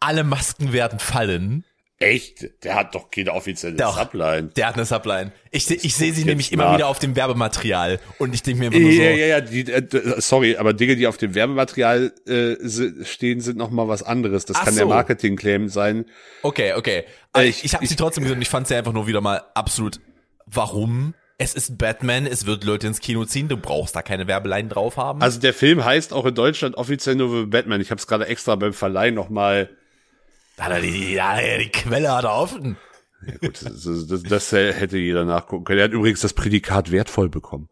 [SPEAKER 2] alle Masken werden fallen.
[SPEAKER 3] Echt? Der hat doch keine offizielle
[SPEAKER 2] Doch.
[SPEAKER 3] Subline.
[SPEAKER 2] Der hat eine Subline. Ich, ich sehe sie nämlich immer
[SPEAKER 3] nach.
[SPEAKER 2] wieder auf dem Werbematerial und ich denke mir immer nur so,
[SPEAKER 3] Ja, ja, ja, die, äh, d- sorry, aber Dinge, die auf dem Werbematerial äh, stehen, sind noch mal was anderes. Das
[SPEAKER 2] Ach
[SPEAKER 3] kann der
[SPEAKER 2] so.
[SPEAKER 3] Marketing-Claim sein.
[SPEAKER 2] okay, okay. Aber
[SPEAKER 3] Äh,
[SPEAKER 2] ich
[SPEAKER 3] ich-
[SPEAKER 2] ich habe sie
[SPEAKER 3] ich-
[SPEAKER 2] trotzdem gesehen und ich fand sie einfach nur wieder mal absolut, warum? Es ist Batman, es wird Leute ins Kino ziehen, du brauchst da keine Werbeleien drauf haben.
[SPEAKER 3] Also der Film heißt auch in Deutschland offiziell nur Batman. Ich habe es gerade extra beim Verleih noch mal.
[SPEAKER 2] Da hat er die, ja, die Quelle hat er offen.
[SPEAKER 3] Ja gut, das, das, das hätte jeder nachgucken können. Er hat übrigens das Prädikat wertvoll bekommen.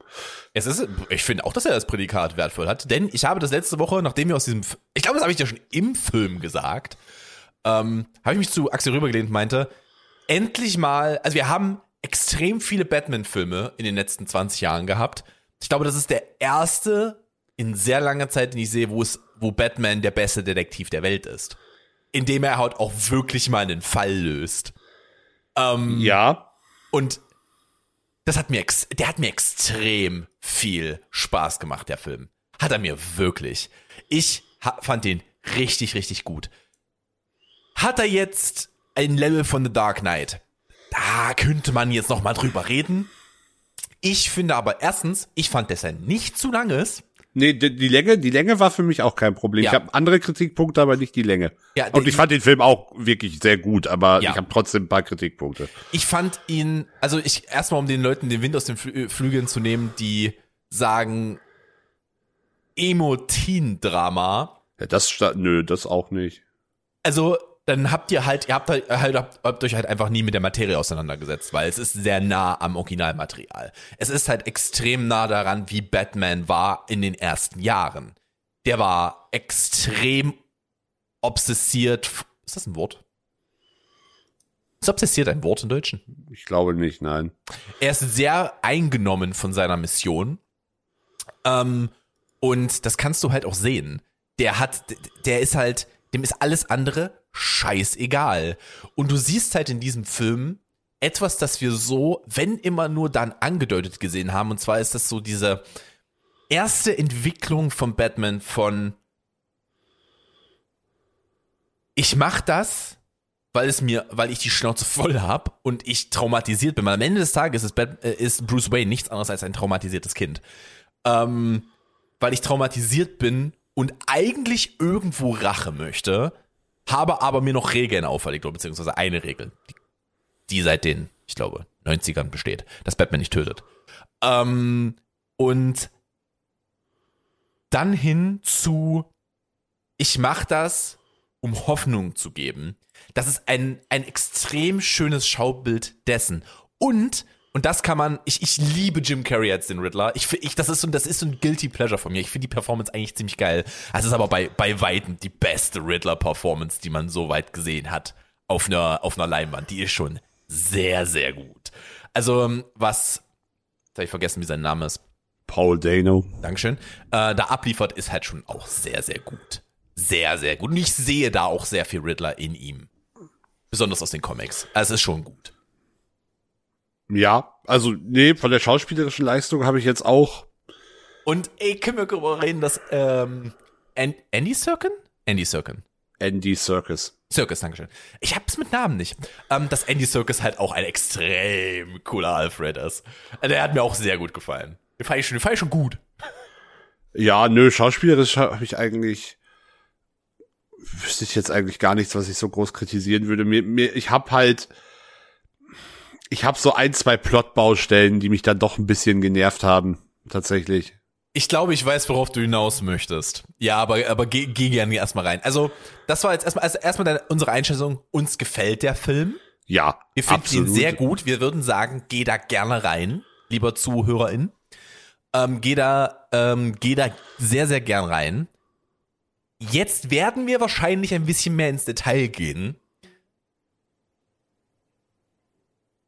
[SPEAKER 2] Es ist, ich finde auch, dass er das Prädikat wertvoll hat, denn ich habe das letzte Woche, nachdem wir aus diesem, ich glaube, das habe ich dir schon im Film gesagt, ähm, habe ich mich zu Axel rübergelehnt und meinte, endlich mal, also wir haben extrem viele Batman-Filme in den letzten 20 Jahren gehabt. Ich glaube, das ist der erste in sehr langer Zeit, den ich sehe, wo es, wo Batman der beste Detektiv der Welt ist. Indem er halt auch wirklich mal einen Fall löst. Ähm,
[SPEAKER 3] Ja,
[SPEAKER 2] und das hat mir, ex der hat mir extrem viel Spaß gemacht, der Film. Hat er mir wirklich. Ich fand den richtig, richtig gut. Hat er jetzt ein Level von The Dark Knight? Da könnte man jetzt noch mal drüber reden. Ich finde aber erstens, ich fand, dass er nicht zu lang ist.
[SPEAKER 3] Nee, die, die Länge, die Länge war für mich auch kein Problem.
[SPEAKER 2] Ja.
[SPEAKER 3] Ich habe andere Kritikpunkte, aber nicht die Länge.
[SPEAKER 2] Ja,
[SPEAKER 3] Und ich fand den Film auch wirklich sehr gut, aber
[SPEAKER 2] Ja.
[SPEAKER 3] ich habe trotzdem ein paar Kritikpunkte.
[SPEAKER 2] Ich fand ihn, also ich erstmal um den Leuten den Wind aus den Flü Flügeln zu nehmen, die sagen Emotin-Drama.
[SPEAKER 3] Ja, das nö, das auch nicht.
[SPEAKER 2] Also dann habt ihr halt, ihr habt halt, halt habt, habt euch halt einfach nie mit der Materie auseinandergesetzt, weil es ist sehr nah am Originalmaterial. Es ist halt extrem nah daran, wie Batman war in den ersten Jahren. Der war extrem obsessiert. Ist das ein Wort? Ist obsessiert ein Wort im Deutschen?
[SPEAKER 3] Ich glaube nicht, nein.
[SPEAKER 2] Er ist sehr eingenommen von seiner Mission. Ähm, und das kannst du halt auch sehen. Der hat, der ist halt, dem ist alles andere scheißegal. Und du siehst halt in diesem Film etwas, das wir so, wenn immer nur dann angedeutet gesehen haben. Und zwar ist das so diese erste Entwicklung von Batman von ich mach das, weil es mir, weil ich die Schnauze voll hab und ich traumatisiert bin. Weil am Ende des Tages ist, Bat, äh, ist Bruce Wayne nichts anderes als ein traumatisiertes Kind. Ähm, weil ich traumatisiert bin und eigentlich irgendwo Rache möchte, habe aber mir noch Regeln auferlegt, beziehungsweise eine Regel, die, die seit den, ich glaube, 90ern besteht, dass Batman nicht tötet. Ähm, und dann hin zu, ich mach das, um Hoffnung zu geben. Das ist ein, ein extrem schönes Schaubild dessen. Und, und das kann man, ich, ich liebe Jim Carrey als den Riddler. Ich, ich, das ist so, das ist so ein guilty pleasure von mir. Ich finde die Performance eigentlich ziemlich geil. Es ist aber bei, bei Weitem die beste Riddler-Performance, die man so weit gesehen hat. Auf einer, auf einer Leinwand. Die ist schon sehr, sehr gut. Also, ähm, was, jetzt habe ich vergessen, wie sein Name ist.
[SPEAKER 3] Paul Dano.
[SPEAKER 2] Dankeschön, äh, da abliefert, ist halt schon auch sehr, sehr gut. Sehr, sehr gut. Und ich sehe da auch sehr viel Riddler in ihm. Besonders aus den Comics. Also es ist schon gut.
[SPEAKER 3] Ja, also nee, von der schauspielerischen Leistung habe ich jetzt auch.
[SPEAKER 2] Und ey, können wir darüber reden, dass ähm, An Andy Serkin? Andy Serkin.
[SPEAKER 3] Andy Circus.
[SPEAKER 2] Circus, Dankeschön. Ich hab's mit Namen nicht. Ähm, dass Andy Circus halt auch ein extrem cooler Alfred ist. Der hat mir auch sehr gut gefallen. Den fand ich schon, den fand ich schon gut.
[SPEAKER 3] Ja, nö, schauspielerisch habe ich eigentlich wüsste ich jetzt eigentlich gar nichts, was ich so groß kritisieren würde. Mir, mir, ich habe halt ich habe so ein, zwei Plotbaustellen, die mich dann doch ein bisschen genervt haben, tatsächlich.
[SPEAKER 2] Ich glaube, ich weiß, worauf du hinaus möchtest. Ja, aber, aber geh, geh gerne erstmal rein. Also, das war jetzt erstmal, also erstmal deine, unsere Einschätzung. Uns gefällt der Film.
[SPEAKER 3] Ja,
[SPEAKER 2] Wir finden
[SPEAKER 3] absolut.
[SPEAKER 2] ihn sehr gut. Wir würden sagen, geh da gerne rein, lieber ZuhörerIn. Ähm, geh da, ähm, geh da sehr, sehr gern rein. Jetzt werden wir wahrscheinlich ein bisschen mehr ins Detail gehen.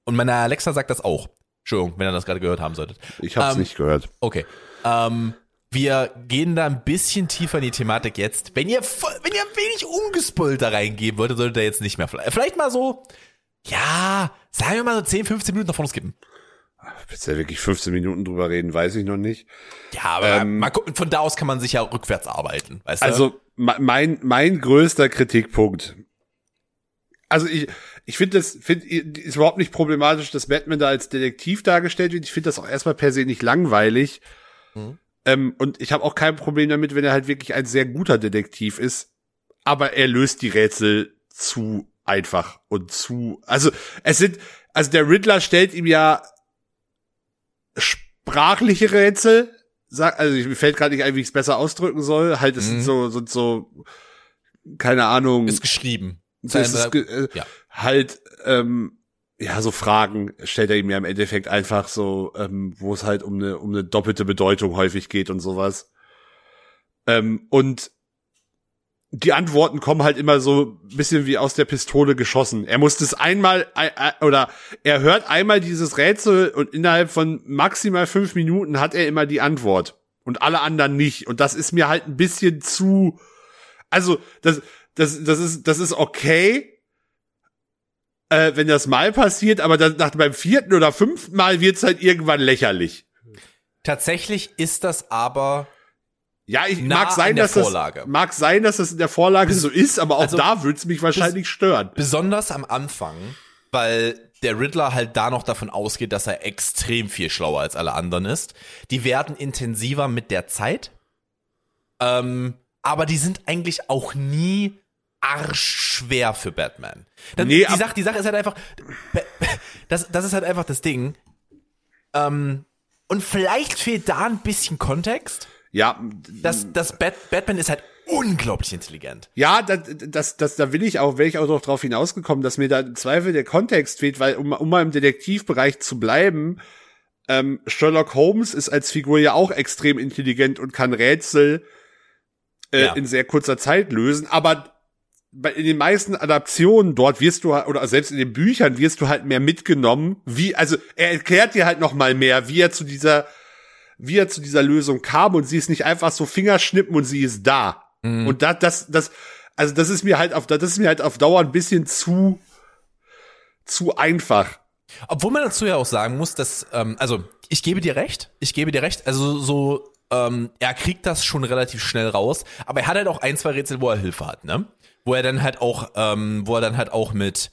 [SPEAKER 2] Und meine Alexa sagt das auch. Entschuldigung, wenn ihr das gerade gehört haben solltet.
[SPEAKER 3] Ich habe es
[SPEAKER 2] Ähm,
[SPEAKER 3] nicht gehört.
[SPEAKER 2] Okay. Ähm, wir gehen da ein bisschen tiefer in die Thematik jetzt. Wenn ihr, wenn ihr ein wenig ungespoilt da reingehen wolltet, solltet ihr jetzt nicht mehr. Vielleicht mal so, ja, sagen wir mal so 10, 15 Minuten nach vorne skippen.
[SPEAKER 3] Willst du ja wirklich 15 Minuten drüber reden, weiß ich noch nicht.
[SPEAKER 2] Ja, aber
[SPEAKER 3] Ähm,
[SPEAKER 2] mal gucken, von da aus kann man sich ja rückwärts arbeiten, weißt du?
[SPEAKER 3] Also me- mein mein größter Kritikpunkt. Also ich ich finde das find, ist überhaupt nicht problematisch, dass Batman da als Detektiv dargestellt wird. Ich finde das auch erstmal per se nicht langweilig.
[SPEAKER 2] Mhm.
[SPEAKER 3] Ähm, und ich habe auch kein Problem damit, wenn er halt wirklich ein sehr guter Detektiv ist. Aber er löst die Rätsel zu einfach und zu. Also es sind also der Riddler stellt ihm ja sprachliche Rätsel. Sag, also ich, mir fällt gerade nicht ein, wie ich es besser ausdrücken soll. Halt, es
[SPEAKER 2] Mhm.
[SPEAKER 3] sind so, sind so, keine Ahnung,
[SPEAKER 2] ist geschrieben.
[SPEAKER 3] so ist es, äh,
[SPEAKER 2] ja.
[SPEAKER 3] Halt, ähm, ja, so Fragen stellt er ihm ja im Endeffekt einfach so, ähm, wo es halt um eine, um eine doppelte Bedeutung häufig geht und sowas. Ähm, und die Antworten kommen halt immer so ein bisschen wie aus der Pistole geschossen. Er muss das einmal ei- ei- oder er hört einmal dieses Rätsel und innerhalb von maximal fünf Minuten hat er immer die Antwort und alle anderen nicht. Und das ist mir halt ein bisschen zu. Also das das das ist das ist okay, äh, wenn das mal passiert, aber dann nach beim vierten oder fünften Mal wird's halt irgendwann lächerlich.
[SPEAKER 2] Tatsächlich ist das aber
[SPEAKER 3] Ja, ich mag sein, dass das
[SPEAKER 2] Vorlage.
[SPEAKER 3] mag sein, dass das in der Vorlage so ist, aber auch
[SPEAKER 2] also,
[SPEAKER 3] da würde es mich wahrscheinlich stören.
[SPEAKER 2] besonders am Anfang, weil der Riddler halt da noch davon ausgeht, dass er extrem viel schlauer als alle anderen ist. Die werden intensiver mit der Zeit. Ähm, aber die sind eigentlich auch nie arschschwer für Batman. Dann,
[SPEAKER 3] Nee,
[SPEAKER 2] die, Sache, die Sache ist halt einfach, das, das ist halt einfach das Ding. Ähm, und vielleicht fehlt da ein bisschen Kontext.
[SPEAKER 3] Ja,
[SPEAKER 2] Das, das Bat, Batman ist halt unglaublich intelligent.
[SPEAKER 3] ja, das, das, das, da will ich auch, wäre ich auch noch drauf hinausgekommen, dass mir da im Zweifel der Kontext fehlt, weil um, um mal im Detektivbereich zu bleiben, ähm, Sherlock Holmes ist als Figur ja auch extrem intelligent und kann Rätsel äh,
[SPEAKER 2] Ja.
[SPEAKER 3] in sehr kurzer Zeit lösen, aber in den meisten Adaptionen dort wirst du halt- oder selbst in den Büchern wirst du halt mehr mitgenommen, wie also er erklärt dir halt noch mal mehr, wie er zu dieser wie er zu dieser Lösung kam und sie ist nicht einfach so Fingerschnippen und sie ist da. Und das das das also das ist mir halt auf das ist mir halt auf Dauer ein bisschen zu zu einfach.
[SPEAKER 2] Obwohl man dazu ja auch sagen muss, dass, ähm, also ich gebe dir recht, ich gebe dir recht, also so, ähm, er kriegt das schon relativ schnell raus, aber er hat halt auch ein, zwei Rätsel, wo er Hilfe hat, ne? Wo er dann halt auch, ähm, wo er dann halt auch mit,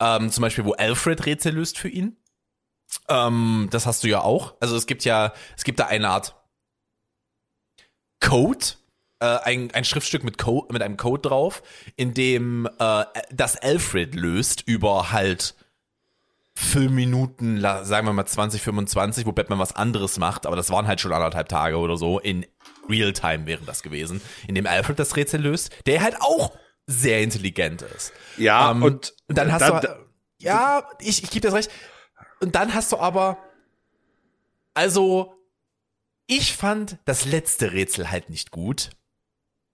[SPEAKER 2] ähm, zum Beispiel, wo Alfred Rätsel löst für ihn. Ähm, das hast du ja auch. Also es gibt ja, es gibt da eine Art Code, äh, ein, ein Schriftstück mit, Code, mit einem Code drauf, in dem äh, das Alfred löst über halt Filmminuten, sagen wir mal 20, 25, wo Batman was anderes macht, aber das waren halt schon anderthalb Tage oder so. In Realtime wäre das gewesen, in dem Alfred das Rätsel löst, der halt auch sehr intelligent ist.
[SPEAKER 3] Ja,
[SPEAKER 2] Ähm,
[SPEAKER 3] und
[SPEAKER 2] dann hast
[SPEAKER 3] da-
[SPEAKER 2] du, ja, ich, ich gebe dir das recht. Und dann hast du aber, also, ich fand das letzte Rätsel halt nicht gut.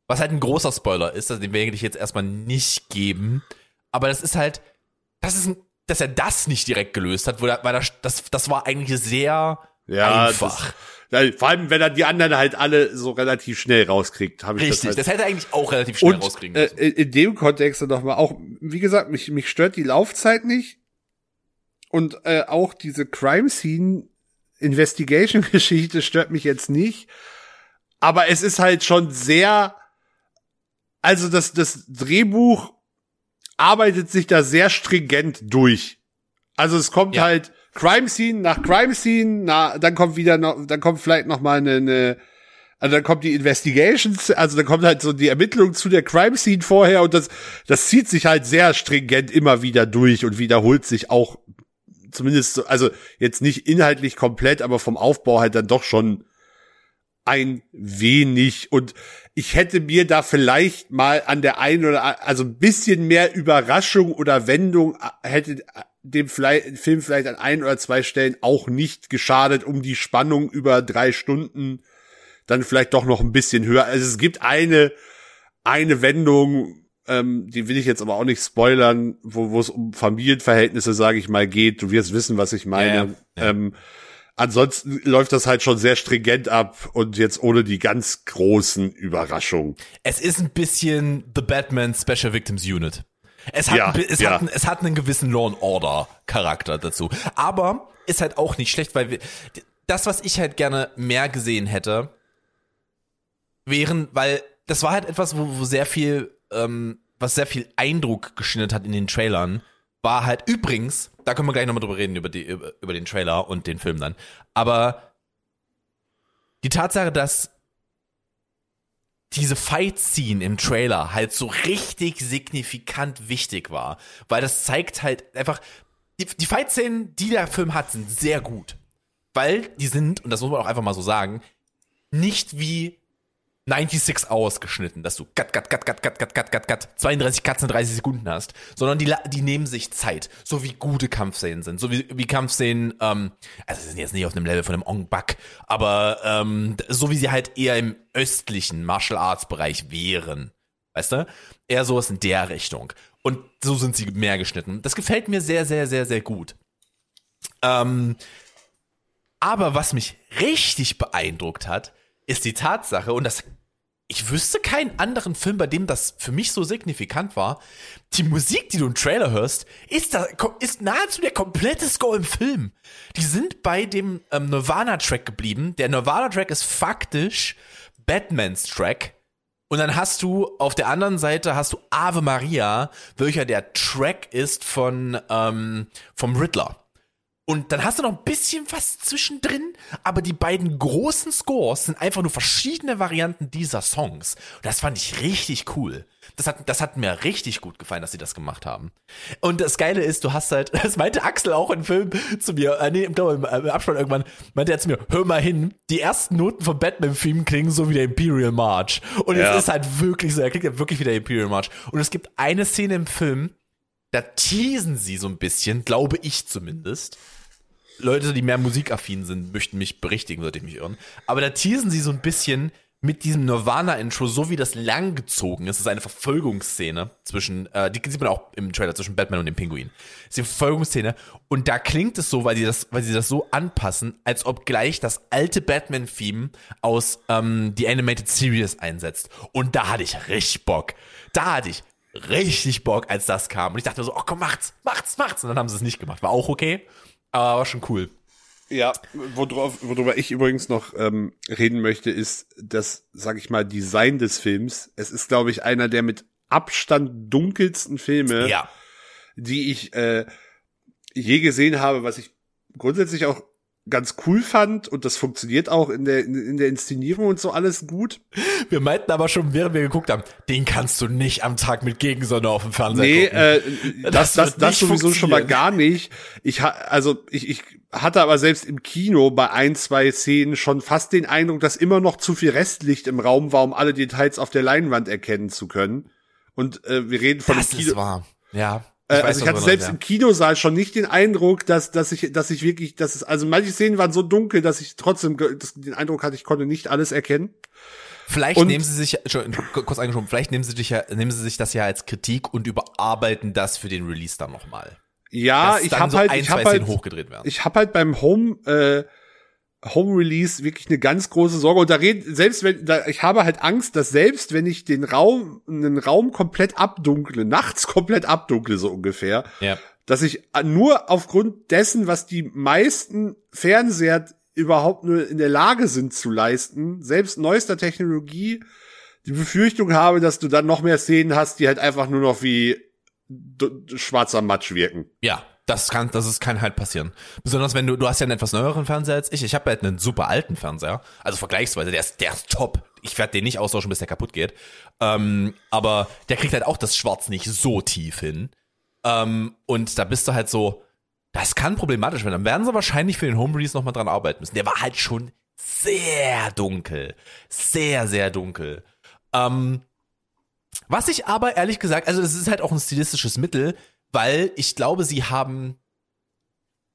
[SPEAKER 2] Was halt ein großer Spoiler ist, also den werde ich jetzt erstmal nicht geben. Aber das ist halt, das ist ein, dass er das nicht direkt gelöst hat, weil das, das, das war eigentlich sehr
[SPEAKER 3] ja,
[SPEAKER 2] einfach.
[SPEAKER 3] Das, vor allem wenn er die anderen halt alle so relativ schnell rauskriegt, habe ich
[SPEAKER 2] Richtig,
[SPEAKER 3] das
[SPEAKER 2] das,
[SPEAKER 3] halt
[SPEAKER 2] hätte er eigentlich auch relativ schnell
[SPEAKER 3] und
[SPEAKER 2] rauskriegen
[SPEAKER 3] äh,
[SPEAKER 2] müssen.
[SPEAKER 3] in in dem Kontext noch mal auch, wie gesagt, mich, mich stört die Laufzeit nicht. Und äh, auch diese Crime Scene Investigation Geschichte stört mich jetzt nicht. Aber es ist halt schon sehr, also das, das Drehbuch arbeitet sich da sehr stringent durch. Also es kommt
[SPEAKER 2] Ja.
[SPEAKER 3] halt Crime Scene nach Crime Scene, na, dann kommt wieder noch, dann kommt vielleicht noch mal eine, eine also dann kommt die Investigations, also dann kommt halt so die Ermittlung zu der Crime Scene vorher und das, das zieht sich halt sehr stringent immer wieder durch und wiederholt sich auch zumindest so, also jetzt nicht inhaltlich komplett, aber vom Aufbau halt dann doch schon ein wenig. Und ich hätte mir da vielleicht mal an der einen oder also ein bisschen mehr Überraschung oder Wendung äh, hätte dem Film vielleicht an ein oder zwei Stellen auch nicht geschadet, um die Spannung über drei Stunden dann vielleicht doch noch ein bisschen höher. Also es gibt eine eine Wendung, ähm, die will ich jetzt aber auch nicht spoilern, wo wo es um Familienverhältnisse, sage ich mal, geht. Du wirst wissen, was ich meine.
[SPEAKER 2] Ja, ja.
[SPEAKER 3] Ähm, ansonsten läuft das halt schon sehr stringent ab und jetzt ohne die ganz großen Überraschungen.
[SPEAKER 2] Es ist ein bisschen The Batman Special Victims Unit. Es hat,
[SPEAKER 3] Ja,
[SPEAKER 2] es,
[SPEAKER 3] ja.
[SPEAKER 2] hat, es hat einen gewissen Law and Order Charakter dazu. Aber ist halt auch nicht schlecht, weil wir, das, was ich halt gerne mehr gesehen hätte, wären, weil das war halt etwas, wo, wo sehr viel, ähm, was sehr viel Eindruck geschindet hat in den Trailern, war halt übrigens, da können wir gleich nochmal drüber reden, über, die, über, über den Trailer und den Film dann, aber die Tatsache, dass diese Fight-Scene im Trailer halt so richtig signifikant wichtig war, weil das zeigt halt einfach, die, die Fight-Szenen, die der Film hat, sind sehr gut. Weil die sind, und das muss man auch einfach mal so sagen, nicht wie 96 Hours geschnitten, dass du gat, gat, gat, gat, gat, gat, gat, gat, gat, 32 Cuts in 30 Sekunden hast, sondern die, die nehmen sich Zeit, so wie gute Kampfszenen sind, so wie, wie Kampfszenen, ähm, also sie sind jetzt nicht auf einem Level von einem Ong Bak, aber ähm, so wie sie halt eher im östlichen Martial Arts Bereich wären, weißt du? Eher sowas in der Richtung. Und so sind sie mehr geschnitten. Das gefällt mir sehr, sehr, sehr, sehr gut. Ähm, aber was mich richtig beeindruckt hat, ist die Tatsache, und das, ich wüsste keinen anderen Film, bei dem das für mich so signifikant war. Die Musik, die du im Trailer hörst, ist, da, ist nahezu der komplette Score im Film. Die sind bei dem ähm, Nirvana-Track geblieben. Der Nirvana-Track ist faktisch Batmans Track. Und dann hast du auf der anderen Seite hast du Ave Maria, welcher der Track ist von ähm, vom Riddler. Und dann hast du noch ein bisschen was zwischendrin, aber die beiden großen Scores sind einfach nur verschiedene Varianten dieser Songs. Und das fand ich richtig cool. Das hat, das hat mir richtig gut gefallen, dass sie das gemacht haben. Und das Geile ist, du hast halt, das meinte Axel auch im Film zu mir, äh, nee, im, im, im Abspann irgendwann, meinte er zu mir, hör mal hin, die ersten Noten vom Batman-Film klingen so wie der Imperial March. Und
[SPEAKER 3] Ja.
[SPEAKER 2] es ist halt wirklich so, er klingt ja wirklich wie der Imperial March. Und es gibt eine Szene im Film, da teasen sie so ein bisschen, glaube ich zumindest. Leute, die mehr musikaffin sind, möchten mich berichtigen, sollte ich mich irren. Aber da teasen sie so ein bisschen mit diesem Nirvana-Intro, so wie das langgezogen ist. Es ist eine Verfolgungsszene zwischen, äh, die sieht man auch im Trailer, zwischen Batman und dem Pinguin. Es ist eine Verfolgungsszene. Und da klingt es so, weil sie das, weil sie das so anpassen, als ob gleich das alte Batman-Theme aus ähm, die Animated Series einsetzt. Und da hatte ich richtig Bock. Da hatte ich richtig Bock, als das kam. Und ich dachte mir so, oh komm, macht's, macht's, macht's. Und dann haben sie es nicht gemacht. War auch okay, aber war schon cool.
[SPEAKER 3] Ja, worauf, worüber ich übrigens noch ähm, reden möchte, ist das, sag ich mal, Design des Films. Es ist, glaube ich, einer der mit Abstand dunkelsten Filme,
[SPEAKER 2] Ja.
[SPEAKER 3] die ich äh, je gesehen habe, was ich grundsätzlich auch ganz cool fand und das funktioniert auch in der in der Inszenierung und so alles gut.
[SPEAKER 2] Wir meinten aber schon, während wir geguckt haben, den kannst du nicht am Tag mit Gegensonne auf dem Fernseher
[SPEAKER 3] Nee,
[SPEAKER 2] gucken.
[SPEAKER 3] äh, das,
[SPEAKER 2] Das
[SPEAKER 3] das, das sowieso schon mal gar nicht. Ich also ich, ich hatte aber selbst im Kino bei ein, zwei Szenen schon fast den Eindruck, dass immer noch zu viel Restlicht im Raum war, um alle Details auf der Leinwand erkennen zu können. Und äh, wir reden von
[SPEAKER 2] das
[SPEAKER 3] dem
[SPEAKER 2] ist
[SPEAKER 3] Kino.
[SPEAKER 2] wahr. Ja.
[SPEAKER 3] Äh,
[SPEAKER 2] weiß,
[SPEAKER 3] also ich hatte selbst
[SPEAKER 2] meinst,
[SPEAKER 3] im Kinosaal schon nicht den Eindruck, dass, dass ich, dass ich wirklich, dass es, also manche Szenen waren so dunkel, dass ich trotzdem das, den Eindruck hatte, ich konnte nicht alles erkennen.
[SPEAKER 2] Vielleicht
[SPEAKER 3] Und-
[SPEAKER 2] nehmen sie sich, kurz eingeschoben, vielleicht nehmen sie, sich ja, nehmen sie sich das ja als Kritik und überarbeiten das für den Release dann nochmal.
[SPEAKER 3] Ja, ich habe
[SPEAKER 2] so
[SPEAKER 3] halt,
[SPEAKER 2] ein,
[SPEAKER 3] ich habe halt,
[SPEAKER 2] hochgedreht werden.
[SPEAKER 3] ich habe halt beim Home äh, Home Release wirklich eine ganz große Sorge und da red, selbst wenn da, ich habe halt Angst, dass selbst wenn ich den Raum einen Raum komplett abdunkle, nachts komplett abdunkle so ungefähr,
[SPEAKER 2] ja.
[SPEAKER 3] dass ich nur aufgrund dessen, was die meisten Fernseher überhaupt nur in der Lage sind zu leisten, selbst neuester Technologie, die Befürchtung habe, dass du dann noch mehr Szenen hast, die halt einfach nur noch wie schwarzer Matsch wirken.
[SPEAKER 2] Ja, das kann, das ist, kann halt passieren. Besonders wenn du, du hast ja einen etwas neueren Fernseher als ich. Ich habe halt einen super alten Fernseher. Also vergleichsweise, der ist, der ist top. Ich werde den nicht austauschen, bis der kaputt geht. Ähm, aber der kriegt halt auch das Schwarz nicht so tief hin. Ähm, und da bist du halt so, Das kann problematisch werden. Dann werden sie wahrscheinlich für den Home Release nochmal dran arbeiten müssen. Der war halt schon sehr dunkel. Sehr, sehr dunkel. Ähm, was ich aber ehrlich gesagt, also das ist halt auch ein stilistisches Mittel, weil ich glaube, sie haben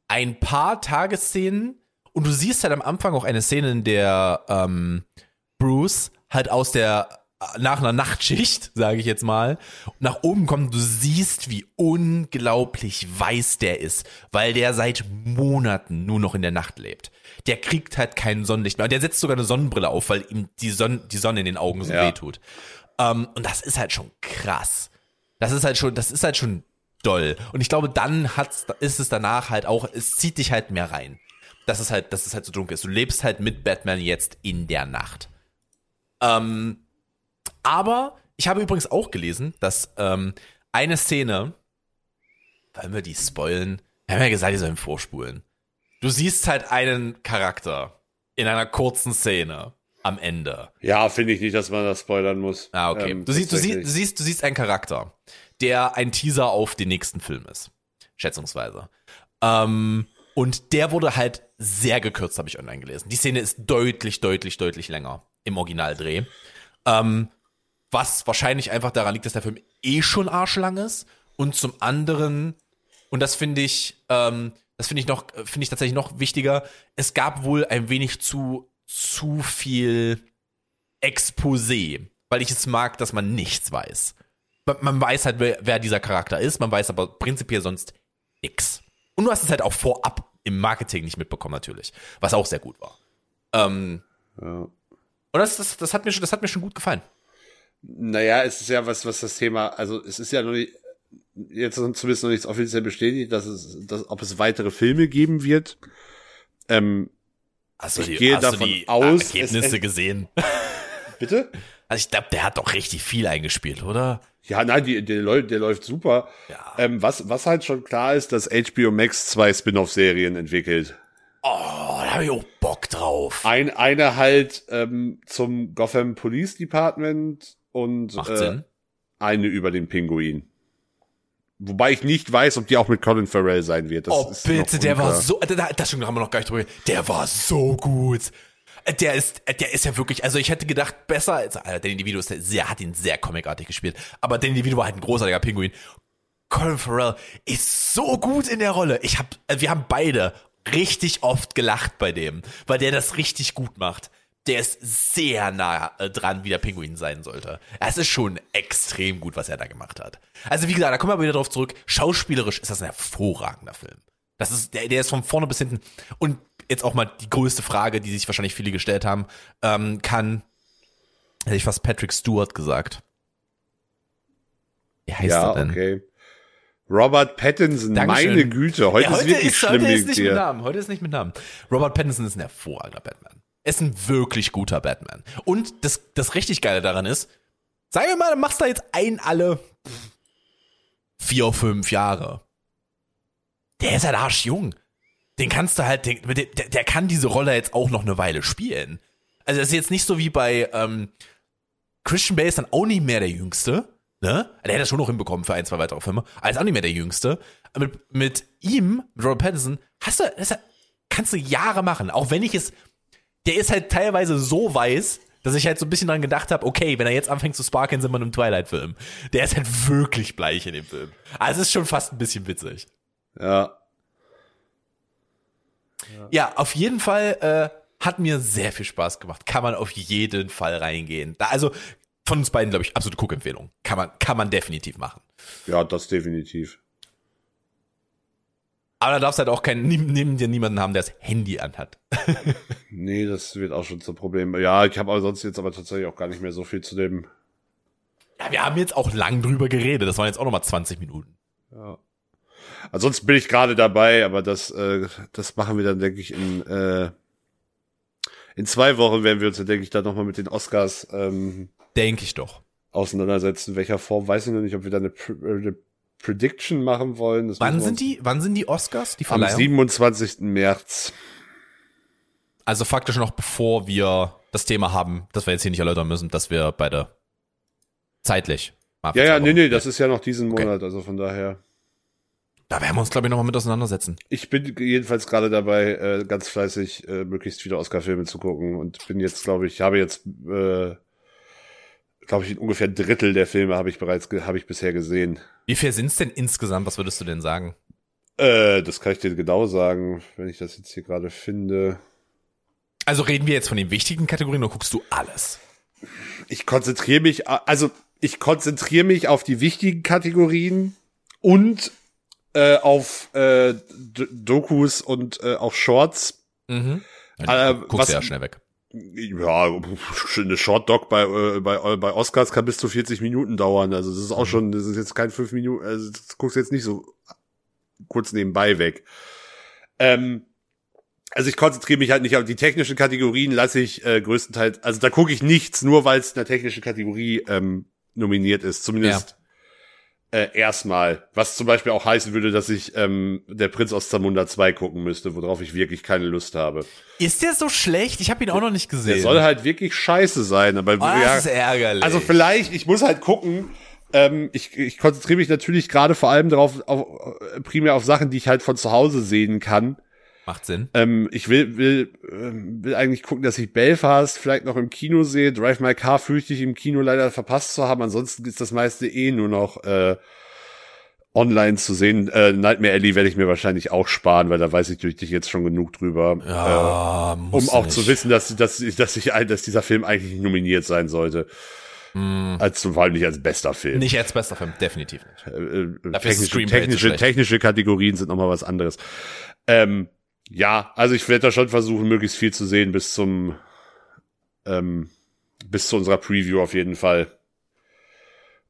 [SPEAKER 2] ein paar Tagesszenen und du siehst halt am Anfang auch eine Szene, in der ähm, Bruce halt aus der nach einer Nachtschicht, sage ich jetzt mal, nach oben kommt, du siehst, wie unglaublich weiß der ist, weil der seit Monaten nur noch in der Nacht lebt. Der kriegt halt kein Sonnenlicht mehr. Und der setzt sogar eine Sonnenbrille auf, weil ihm die Sonne, die Sonne in den Augen so
[SPEAKER 3] Ja.
[SPEAKER 2] weh tut. Ähm, und das ist halt schon krass. Das ist halt schon, das ist halt schon doll. Und ich glaube, dann hat's, ist es danach halt auch, es zieht dich halt mehr rein. Das ist halt, dass es halt so dunkel ist. Du lebst halt mit Batman jetzt in der Nacht. Ähm, aber ich habe übrigens auch gelesen, dass ähm, eine Szene, wollen wir die spoilen? Wir haben ja gesagt, die sollen vorspulen. Du siehst halt einen Charakter in einer kurzen Szene am Ende.
[SPEAKER 3] Ja, finde ich nicht, dass man das spoilern muss.
[SPEAKER 2] Ah, okay.
[SPEAKER 3] Ähm,
[SPEAKER 2] du, siehst, du, siehst, du, siehst, du siehst einen Charakter, der ein Teaser auf den nächsten Film ist. Schätzungsweise. Ähm, und der wurde halt sehr gekürzt, habe ich online gelesen. Die Szene ist deutlich, deutlich, deutlich länger im Originaldreh. Ähm, was wahrscheinlich einfach daran liegt, dass der Film eh schon arschlang ist. Und zum anderen, und das finde ich, ähm, das finde ich noch, finde ich tatsächlich noch wichtiger, es gab wohl ein wenig zu, zu viel Exposé, weil ich es mag, dass man nichts weiß. Man, man weiß halt, wer, wer dieser Charakter ist, man weiß aber prinzipiell sonst nix. Und du hast es halt auch vorab im Marketing nicht mitbekommen, natürlich. Was auch sehr gut war. Ähm,
[SPEAKER 3] Ja.
[SPEAKER 2] und das, das, das, hat mir schon, das hat mir schon gut gefallen.
[SPEAKER 3] Naja, es ist ja was, was das Thema, also es ist ja noch nicht, jetzt zumindest noch nichts offiziell bestätigt, dass es, dass, ob es weitere Filme geben wird. Ähm,
[SPEAKER 2] Du
[SPEAKER 3] Ich
[SPEAKER 2] die,
[SPEAKER 3] gehe davon
[SPEAKER 2] die
[SPEAKER 3] aus,
[SPEAKER 2] Ergebnisse
[SPEAKER 3] es-
[SPEAKER 2] gesehen?
[SPEAKER 3] bitte?
[SPEAKER 2] Also ich glaube, der hat doch richtig viel eingespielt, oder?
[SPEAKER 3] Ja, nein, die, der, läuft, der läuft super.
[SPEAKER 2] Ja.
[SPEAKER 3] Ähm, was, was halt schon klar ist, dass HBO Max zwei Spin-off-Serien entwickelt.
[SPEAKER 2] Oh, da habe ich auch Bock drauf.
[SPEAKER 3] Ein, eine halt ähm, zum Gotham Police Department und
[SPEAKER 2] Macht
[SPEAKER 3] äh,
[SPEAKER 2] Sinn.
[SPEAKER 3] eine über den Pinguin. Wobei ich nicht weiß, ob die auch mit Colin Farrell sein wird. Das
[SPEAKER 2] Oh,
[SPEAKER 3] ist
[SPEAKER 2] bitte, der war so, da- da- das schon haben wir noch gar nicht drüber. Der war so gut. Äh, Der ist, äh, der ist ja wirklich, also ich hätte gedacht, besser als, äh, Danny DeVito ist sehr, hat ihn sehr comicartig gespielt. Aber Danny DeVito war halt ein großartiger Pinguin. Colin Farrell ist so gut in der Rolle. Ich hab, äh, wir haben beide richtig oft gelacht bei dem, weil der das richtig gut macht. Der ist sehr nah äh, dran, wie der Pinguin sein sollte. Es ist schon extrem gut, was er da gemacht hat. Also wie gesagt, da kommen wir wieder drauf zurück. Schauspielerisch ist das ein hervorragender Film. Das ist, der, der ist von vorne bis hinten. Und jetzt auch mal die größte Frage, die sich wahrscheinlich viele gestellt haben, ähm, kann, hätte ich fast Patrick Stewart gesagt. Wie heißt
[SPEAKER 3] Ja,
[SPEAKER 2] er denn?
[SPEAKER 3] okay. Robert Pattinson,
[SPEAKER 2] Dankeschön.
[SPEAKER 3] meine Güte, heute
[SPEAKER 2] Ja,
[SPEAKER 3] ist wirklich schlimm
[SPEAKER 2] heute ist nicht mit. Namen. Heute ist nicht mit Namen. Robert Pattinson ist ein hervorragender Batman. Ist ein wirklich guter Batman. Und das, das richtig Geile daran ist, sagen wir mal, du machst da jetzt ein alle vier, fünf Jahre. Der ist halt arschjung. Den kannst du halt, den, der, der kann diese Rolle jetzt auch noch eine Weile spielen. Also das ist jetzt nicht so wie bei ähm, Christian Bale ist dann auch nicht mehr der Jüngste. Ne? Der hätte das schon noch hinbekommen für ein, zwei weitere Filme. Ist auch nicht mehr der Jüngste. Mit, mit ihm, mit Robert Pattinson, hast du, das kannst du Jahre machen. Auch wenn ich es, der ist halt teilweise so weiß, dass ich halt so ein bisschen dran gedacht habe, okay, wenn er jetzt anfängt zu sparkeln, sind wir in einem Twilight-Film. Der ist halt wirklich bleich in dem Film. Also es ist schon fast ein bisschen witzig.
[SPEAKER 3] Ja.
[SPEAKER 2] Ja, auf jeden Fall äh, hat mir sehr viel Spaß gemacht. Kann man auf jeden Fall reingehen. Da, also von uns beiden, glaube ich, absolute Guckempfehlung. Kann man, kann man definitiv machen.
[SPEAKER 3] Ja, das definitiv.
[SPEAKER 2] Aber da darfst halt auch keinen, neben, dir niemanden haben, der das Handy anhat.
[SPEAKER 3] Nee, das wird auch schon zum Problem. Ja, ich habe aber sonst jetzt aber tatsächlich auch gar nicht mehr so viel zu dem.
[SPEAKER 2] Ja, wir haben jetzt auch lang drüber geredet. Das waren jetzt auch nochmal 20 Minuten.
[SPEAKER 3] Ansonsten bin ich gerade dabei, aber das, äh, das machen wir dann, denke ich, in, äh, in zwei Wochen werden wir uns dann, denke ich, dann nochmal mit den Oscars ähm,
[SPEAKER 2] Denke ich doch.
[SPEAKER 3] auseinandersetzen. In welcher Form weiß ich noch nicht, ob wir da eine, äh, eine Prediction machen wollen. Das
[SPEAKER 2] Wann sind die, wann sind die Oscars, die
[SPEAKER 3] uns- Am
[SPEAKER 2] Verleihung?
[SPEAKER 3] 27. März.
[SPEAKER 2] Also faktisch noch bevor wir das Thema haben, das wir jetzt hier nicht erläutern müssen, dass wir beide zeitlich.
[SPEAKER 3] Ja, ja, nee, nee, das ist ja noch diesen
[SPEAKER 2] Okay.
[SPEAKER 3] Monat, also von daher.
[SPEAKER 2] Da werden wir uns, glaube ich, nochmal mit auseinandersetzen.
[SPEAKER 3] Ich bin jedenfalls gerade dabei, äh, ganz fleißig äh, möglichst viele Oscar-Filme zu gucken und bin jetzt, glaube ich, habe jetzt, äh, glaube ich, ungefähr ein Drittel der Filme habe ich bereits, habe ich bisher gesehen.
[SPEAKER 2] Wie viel sind's denn insgesamt? Was würdest du denn sagen?
[SPEAKER 3] Äh, das kann ich dir genau sagen, wenn ich das jetzt hier gerade finde.
[SPEAKER 2] Also reden wir jetzt von den wichtigen Kategorien oder guckst du alles?
[SPEAKER 3] Ich konzentriere mich, also ich konzentriere mich auf die wichtigen Kategorien und äh, auf äh, Dokus und äh, auch Shorts.
[SPEAKER 2] Mhm.
[SPEAKER 3] Äh,
[SPEAKER 2] guckst
[SPEAKER 3] was-
[SPEAKER 2] ja schnell weg.
[SPEAKER 3] Ja, eine Short Doc bei, äh, bei, bei Oscars kann bis zu 40 Minuten dauern. Also das ist auch schon, das ist jetzt kein 5 Minuten, also das guckst jetzt nicht so kurz nebenbei weg. Ähm, also ich konzentriere mich halt nicht auf die technischen Kategorien, lasse ich äh, größtenteils, also da gucke ich nichts, nur weil es in der technischen Kategorie ähm, nominiert ist. Zumindest äh, erstmal. Was zum Beispiel auch heißen würde, dass ich ähm, der Prinz aus Zamunda 2 gucken müsste, worauf ich wirklich keine Lust habe.
[SPEAKER 2] Ist der so schlecht? Ich habe ihn auch noch nicht gesehen.
[SPEAKER 3] Der soll halt wirklich scheiße sein, aber
[SPEAKER 2] oh,
[SPEAKER 3] ja,
[SPEAKER 2] das ist ärgerlich.
[SPEAKER 3] also vielleicht, ich muss halt gucken. Ähm, ich, ich konzentriere mich natürlich gerade vor allem darauf, auf, äh, primär auf Sachen, die ich halt von zu Hause sehen kann.
[SPEAKER 2] Macht Sinn.
[SPEAKER 3] Ähm, ich will, will, ähm, will eigentlich gucken, dass ich Belfast vielleicht noch im Kino sehe. Drive My Car fürchte ich im Kino leider verpasst zu haben. Ansonsten ist das meiste eh nur noch äh, online zu sehen. Äh, Nightmare Alley werde ich mir wahrscheinlich auch sparen, weil da weiß ich durch dich jetzt schon genug drüber.
[SPEAKER 2] Ja,
[SPEAKER 3] äh,
[SPEAKER 2] muss
[SPEAKER 3] um auch
[SPEAKER 2] nicht.
[SPEAKER 3] zu wissen, dass, dass, dass, ich, dass dieser Film eigentlich nominiert sein sollte. Als vor allem nicht als bester Film.
[SPEAKER 2] Nicht als bester Film, definitiv nicht.
[SPEAKER 3] Äh, äh, technische, technische, technische Kategorien sind nochmal was anderes. Ähm, ja, also ich werde da schon versuchen, möglichst viel zu sehen bis zum ähm, bis zu unserer Preview auf jeden Fall.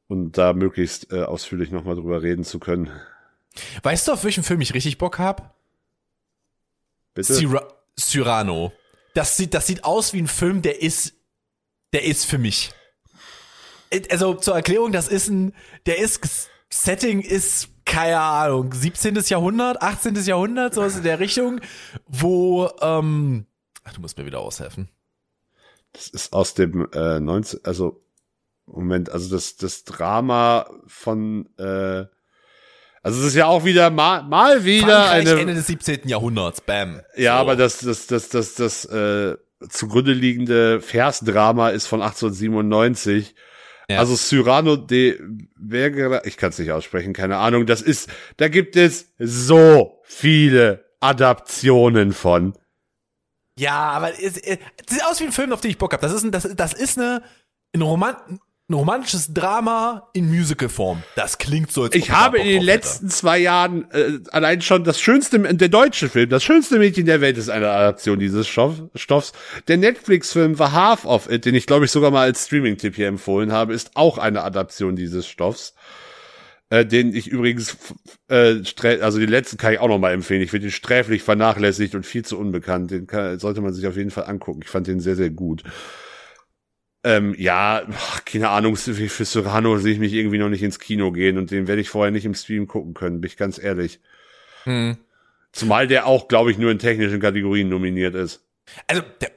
[SPEAKER 3] Und da möglichst äh, ausführlich nochmal drüber reden zu können.
[SPEAKER 2] Weißt du, auf welchen Film ich richtig Bock hab?
[SPEAKER 3] Bitte?
[SPEAKER 2] Cyra Cyrano. Das sieht, das sieht aus wie ein Film, der ist, der ist für mich. Äh, Also zur Erklärung, das ist ein, der ist, Setting ist, keine Ahnung, 17. Jahrhundert, 18. Jahrhundert, sowas in der Richtung, wo, ähm, ach, du musst mir wieder aushelfen.
[SPEAKER 3] Das ist aus dem äh, 19, also Moment, also das das Drama von äh, also es ist ja auch wieder mal, mal wieder
[SPEAKER 2] Frankreich,
[SPEAKER 3] eine
[SPEAKER 2] Ende des 17. Jahrhunderts, bam.
[SPEAKER 3] Ja,
[SPEAKER 2] So.
[SPEAKER 3] aber das, das, das, das, das äh, zugrunde liegende Versdrama ist von 1897.
[SPEAKER 2] Ja.
[SPEAKER 3] Also Cyrano de Vergara, ich kann es nicht aussprechen, keine Ahnung. Das ist, da gibt es so viele Adaptionen von.
[SPEAKER 2] Ja, aber es, es sieht aus wie ein Film, auf den ich Bock habe. Das ist das, das ist eine, ein, Roman, ein romantisches Drama in Musical-Form. Das klingt so, als
[SPEAKER 3] Ich habe in den letzten zwei Jahren äh, allein schon das schönste, der deutsche Film, das schönste Mädchen der Welt ist eine Adaption dieses Stoff, Stoffs. Der Netflix-Film The Half of It, den ich glaube ich sogar mal als Streaming-Tipp hier empfohlen habe, ist auch eine Adaption dieses Stoffs. Äh, den ich übrigens, äh, also den letzten kann ich auch noch mal empfehlen. Ich finde den sträflich vernachlässigt und viel zu unbekannt. Den kann, sollte man sich auf jeden Fall angucken. Ich fand den sehr, sehr gut. Ähm, ja, keine Ahnung, für, Cyrano sehe ich mich irgendwie noch nicht ins Kino gehen und den werde ich vorher nicht im Stream gucken können, bin ich ganz ehrlich.
[SPEAKER 2] Hm.
[SPEAKER 3] Zumal der auch, glaube ich, nur in technischen Kategorien nominiert ist.
[SPEAKER 2] Also, der,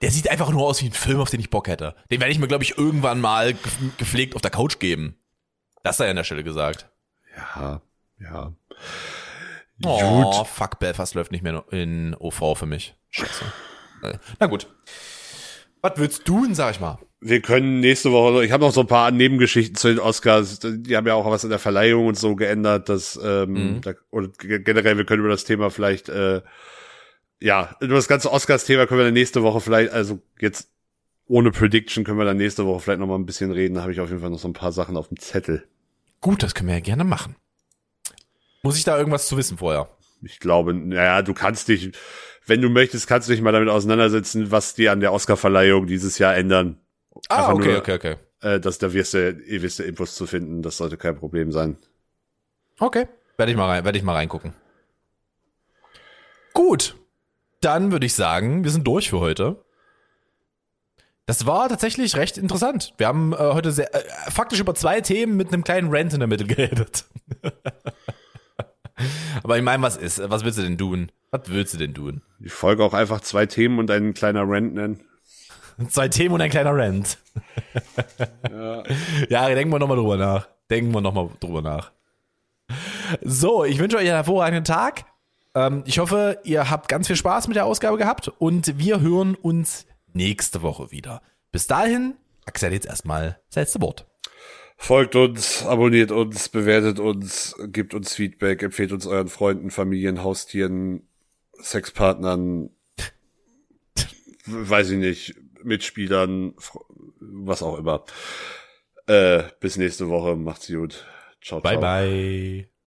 [SPEAKER 2] der sieht einfach nur aus wie ein Film, auf den ich Bock hätte. Den werde ich mir, glaube ich, irgendwann mal ge- gepflegt auf der Couch geben. Das sei an der Stelle gesagt.
[SPEAKER 3] Ja, ja.
[SPEAKER 2] Oh,
[SPEAKER 3] Gut.
[SPEAKER 2] fuck, Belfast läuft nicht mehr in OV für mich. Scheiße. Äh, Na gut. Was willst du denn, sag ich mal?
[SPEAKER 3] Wir können nächste Woche, ich habe noch so ein paar Nebengeschichten zu den Oscars, die haben ja auch was in der Verleihung und so geändert, dass, ähm,
[SPEAKER 2] Mhm.
[SPEAKER 3] da, oder generell, wir können über das Thema vielleicht, äh, ja, über das ganze Oscars-Thema können wir dann nächste Woche vielleicht, also jetzt ohne Prediction können wir dann nächste Woche vielleicht noch mal ein bisschen reden, da habe ich auf jeden Fall noch so ein paar Sachen auf dem Zettel.
[SPEAKER 2] Gut, das können wir ja gerne machen. Muss ich da irgendwas zu wissen vorher?
[SPEAKER 3] Ich glaube, naja, du kannst dich, wenn du möchtest, kannst du dich mal damit auseinandersetzen, was die an der Oscar-Verleihung dieses Jahr ändern.
[SPEAKER 2] Ah,
[SPEAKER 3] Einfach
[SPEAKER 2] okay,
[SPEAKER 3] nur-
[SPEAKER 2] okay, okay.
[SPEAKER 3] Äh, dass da wirst du, wirst du Infos zu finden, das sollte kein Problem sein.
[SPEAKER 2] Okay. Werde ich mal rein, werde ich mal reingucken. Gut. Dann würde ich sagen, wir sind durch für heute. Das war tatsächlich recht interessant. Wir haben äh, heute sehr, äh, faktisch über zwei Themen mit einem kleinen Rant in der Mitte geredet. Aber ich meine, was ist? Was willst du denn tun? Was willst du denn tun?
[SPEAKER 3] Ich folge auch einfach zwei Themen und ein kleiner Rant nennen.
[SPEAKER 2] Zwei Themen und ein kleiner Rant. ja. ja, denken wir nochmal drüber nach. Denken wir nochmal drüber nach. So, ich wünsche euch einen hervorragenden Tag. Ähm, ich hoffe, ihr habt ganz viel Spaß mit der Ausgabe gehabt und wir hören uns nächste Woche wieder. Bis dahin, Axel jetzt erstmal das letzte Wort.
[SPEAKER 3] Folgt uns, abonniert uns, bewertet uns, gebt uns Feedback, empfehlt uns euren Freunden, Familien, Haustieren, Sexpartnern, weiß ich nicht, Mitspielern, was auch immer. Äh, bis nächste Woche, macht's gut. Ciao, ciao.
[SPEAKER 2] Bye, bye.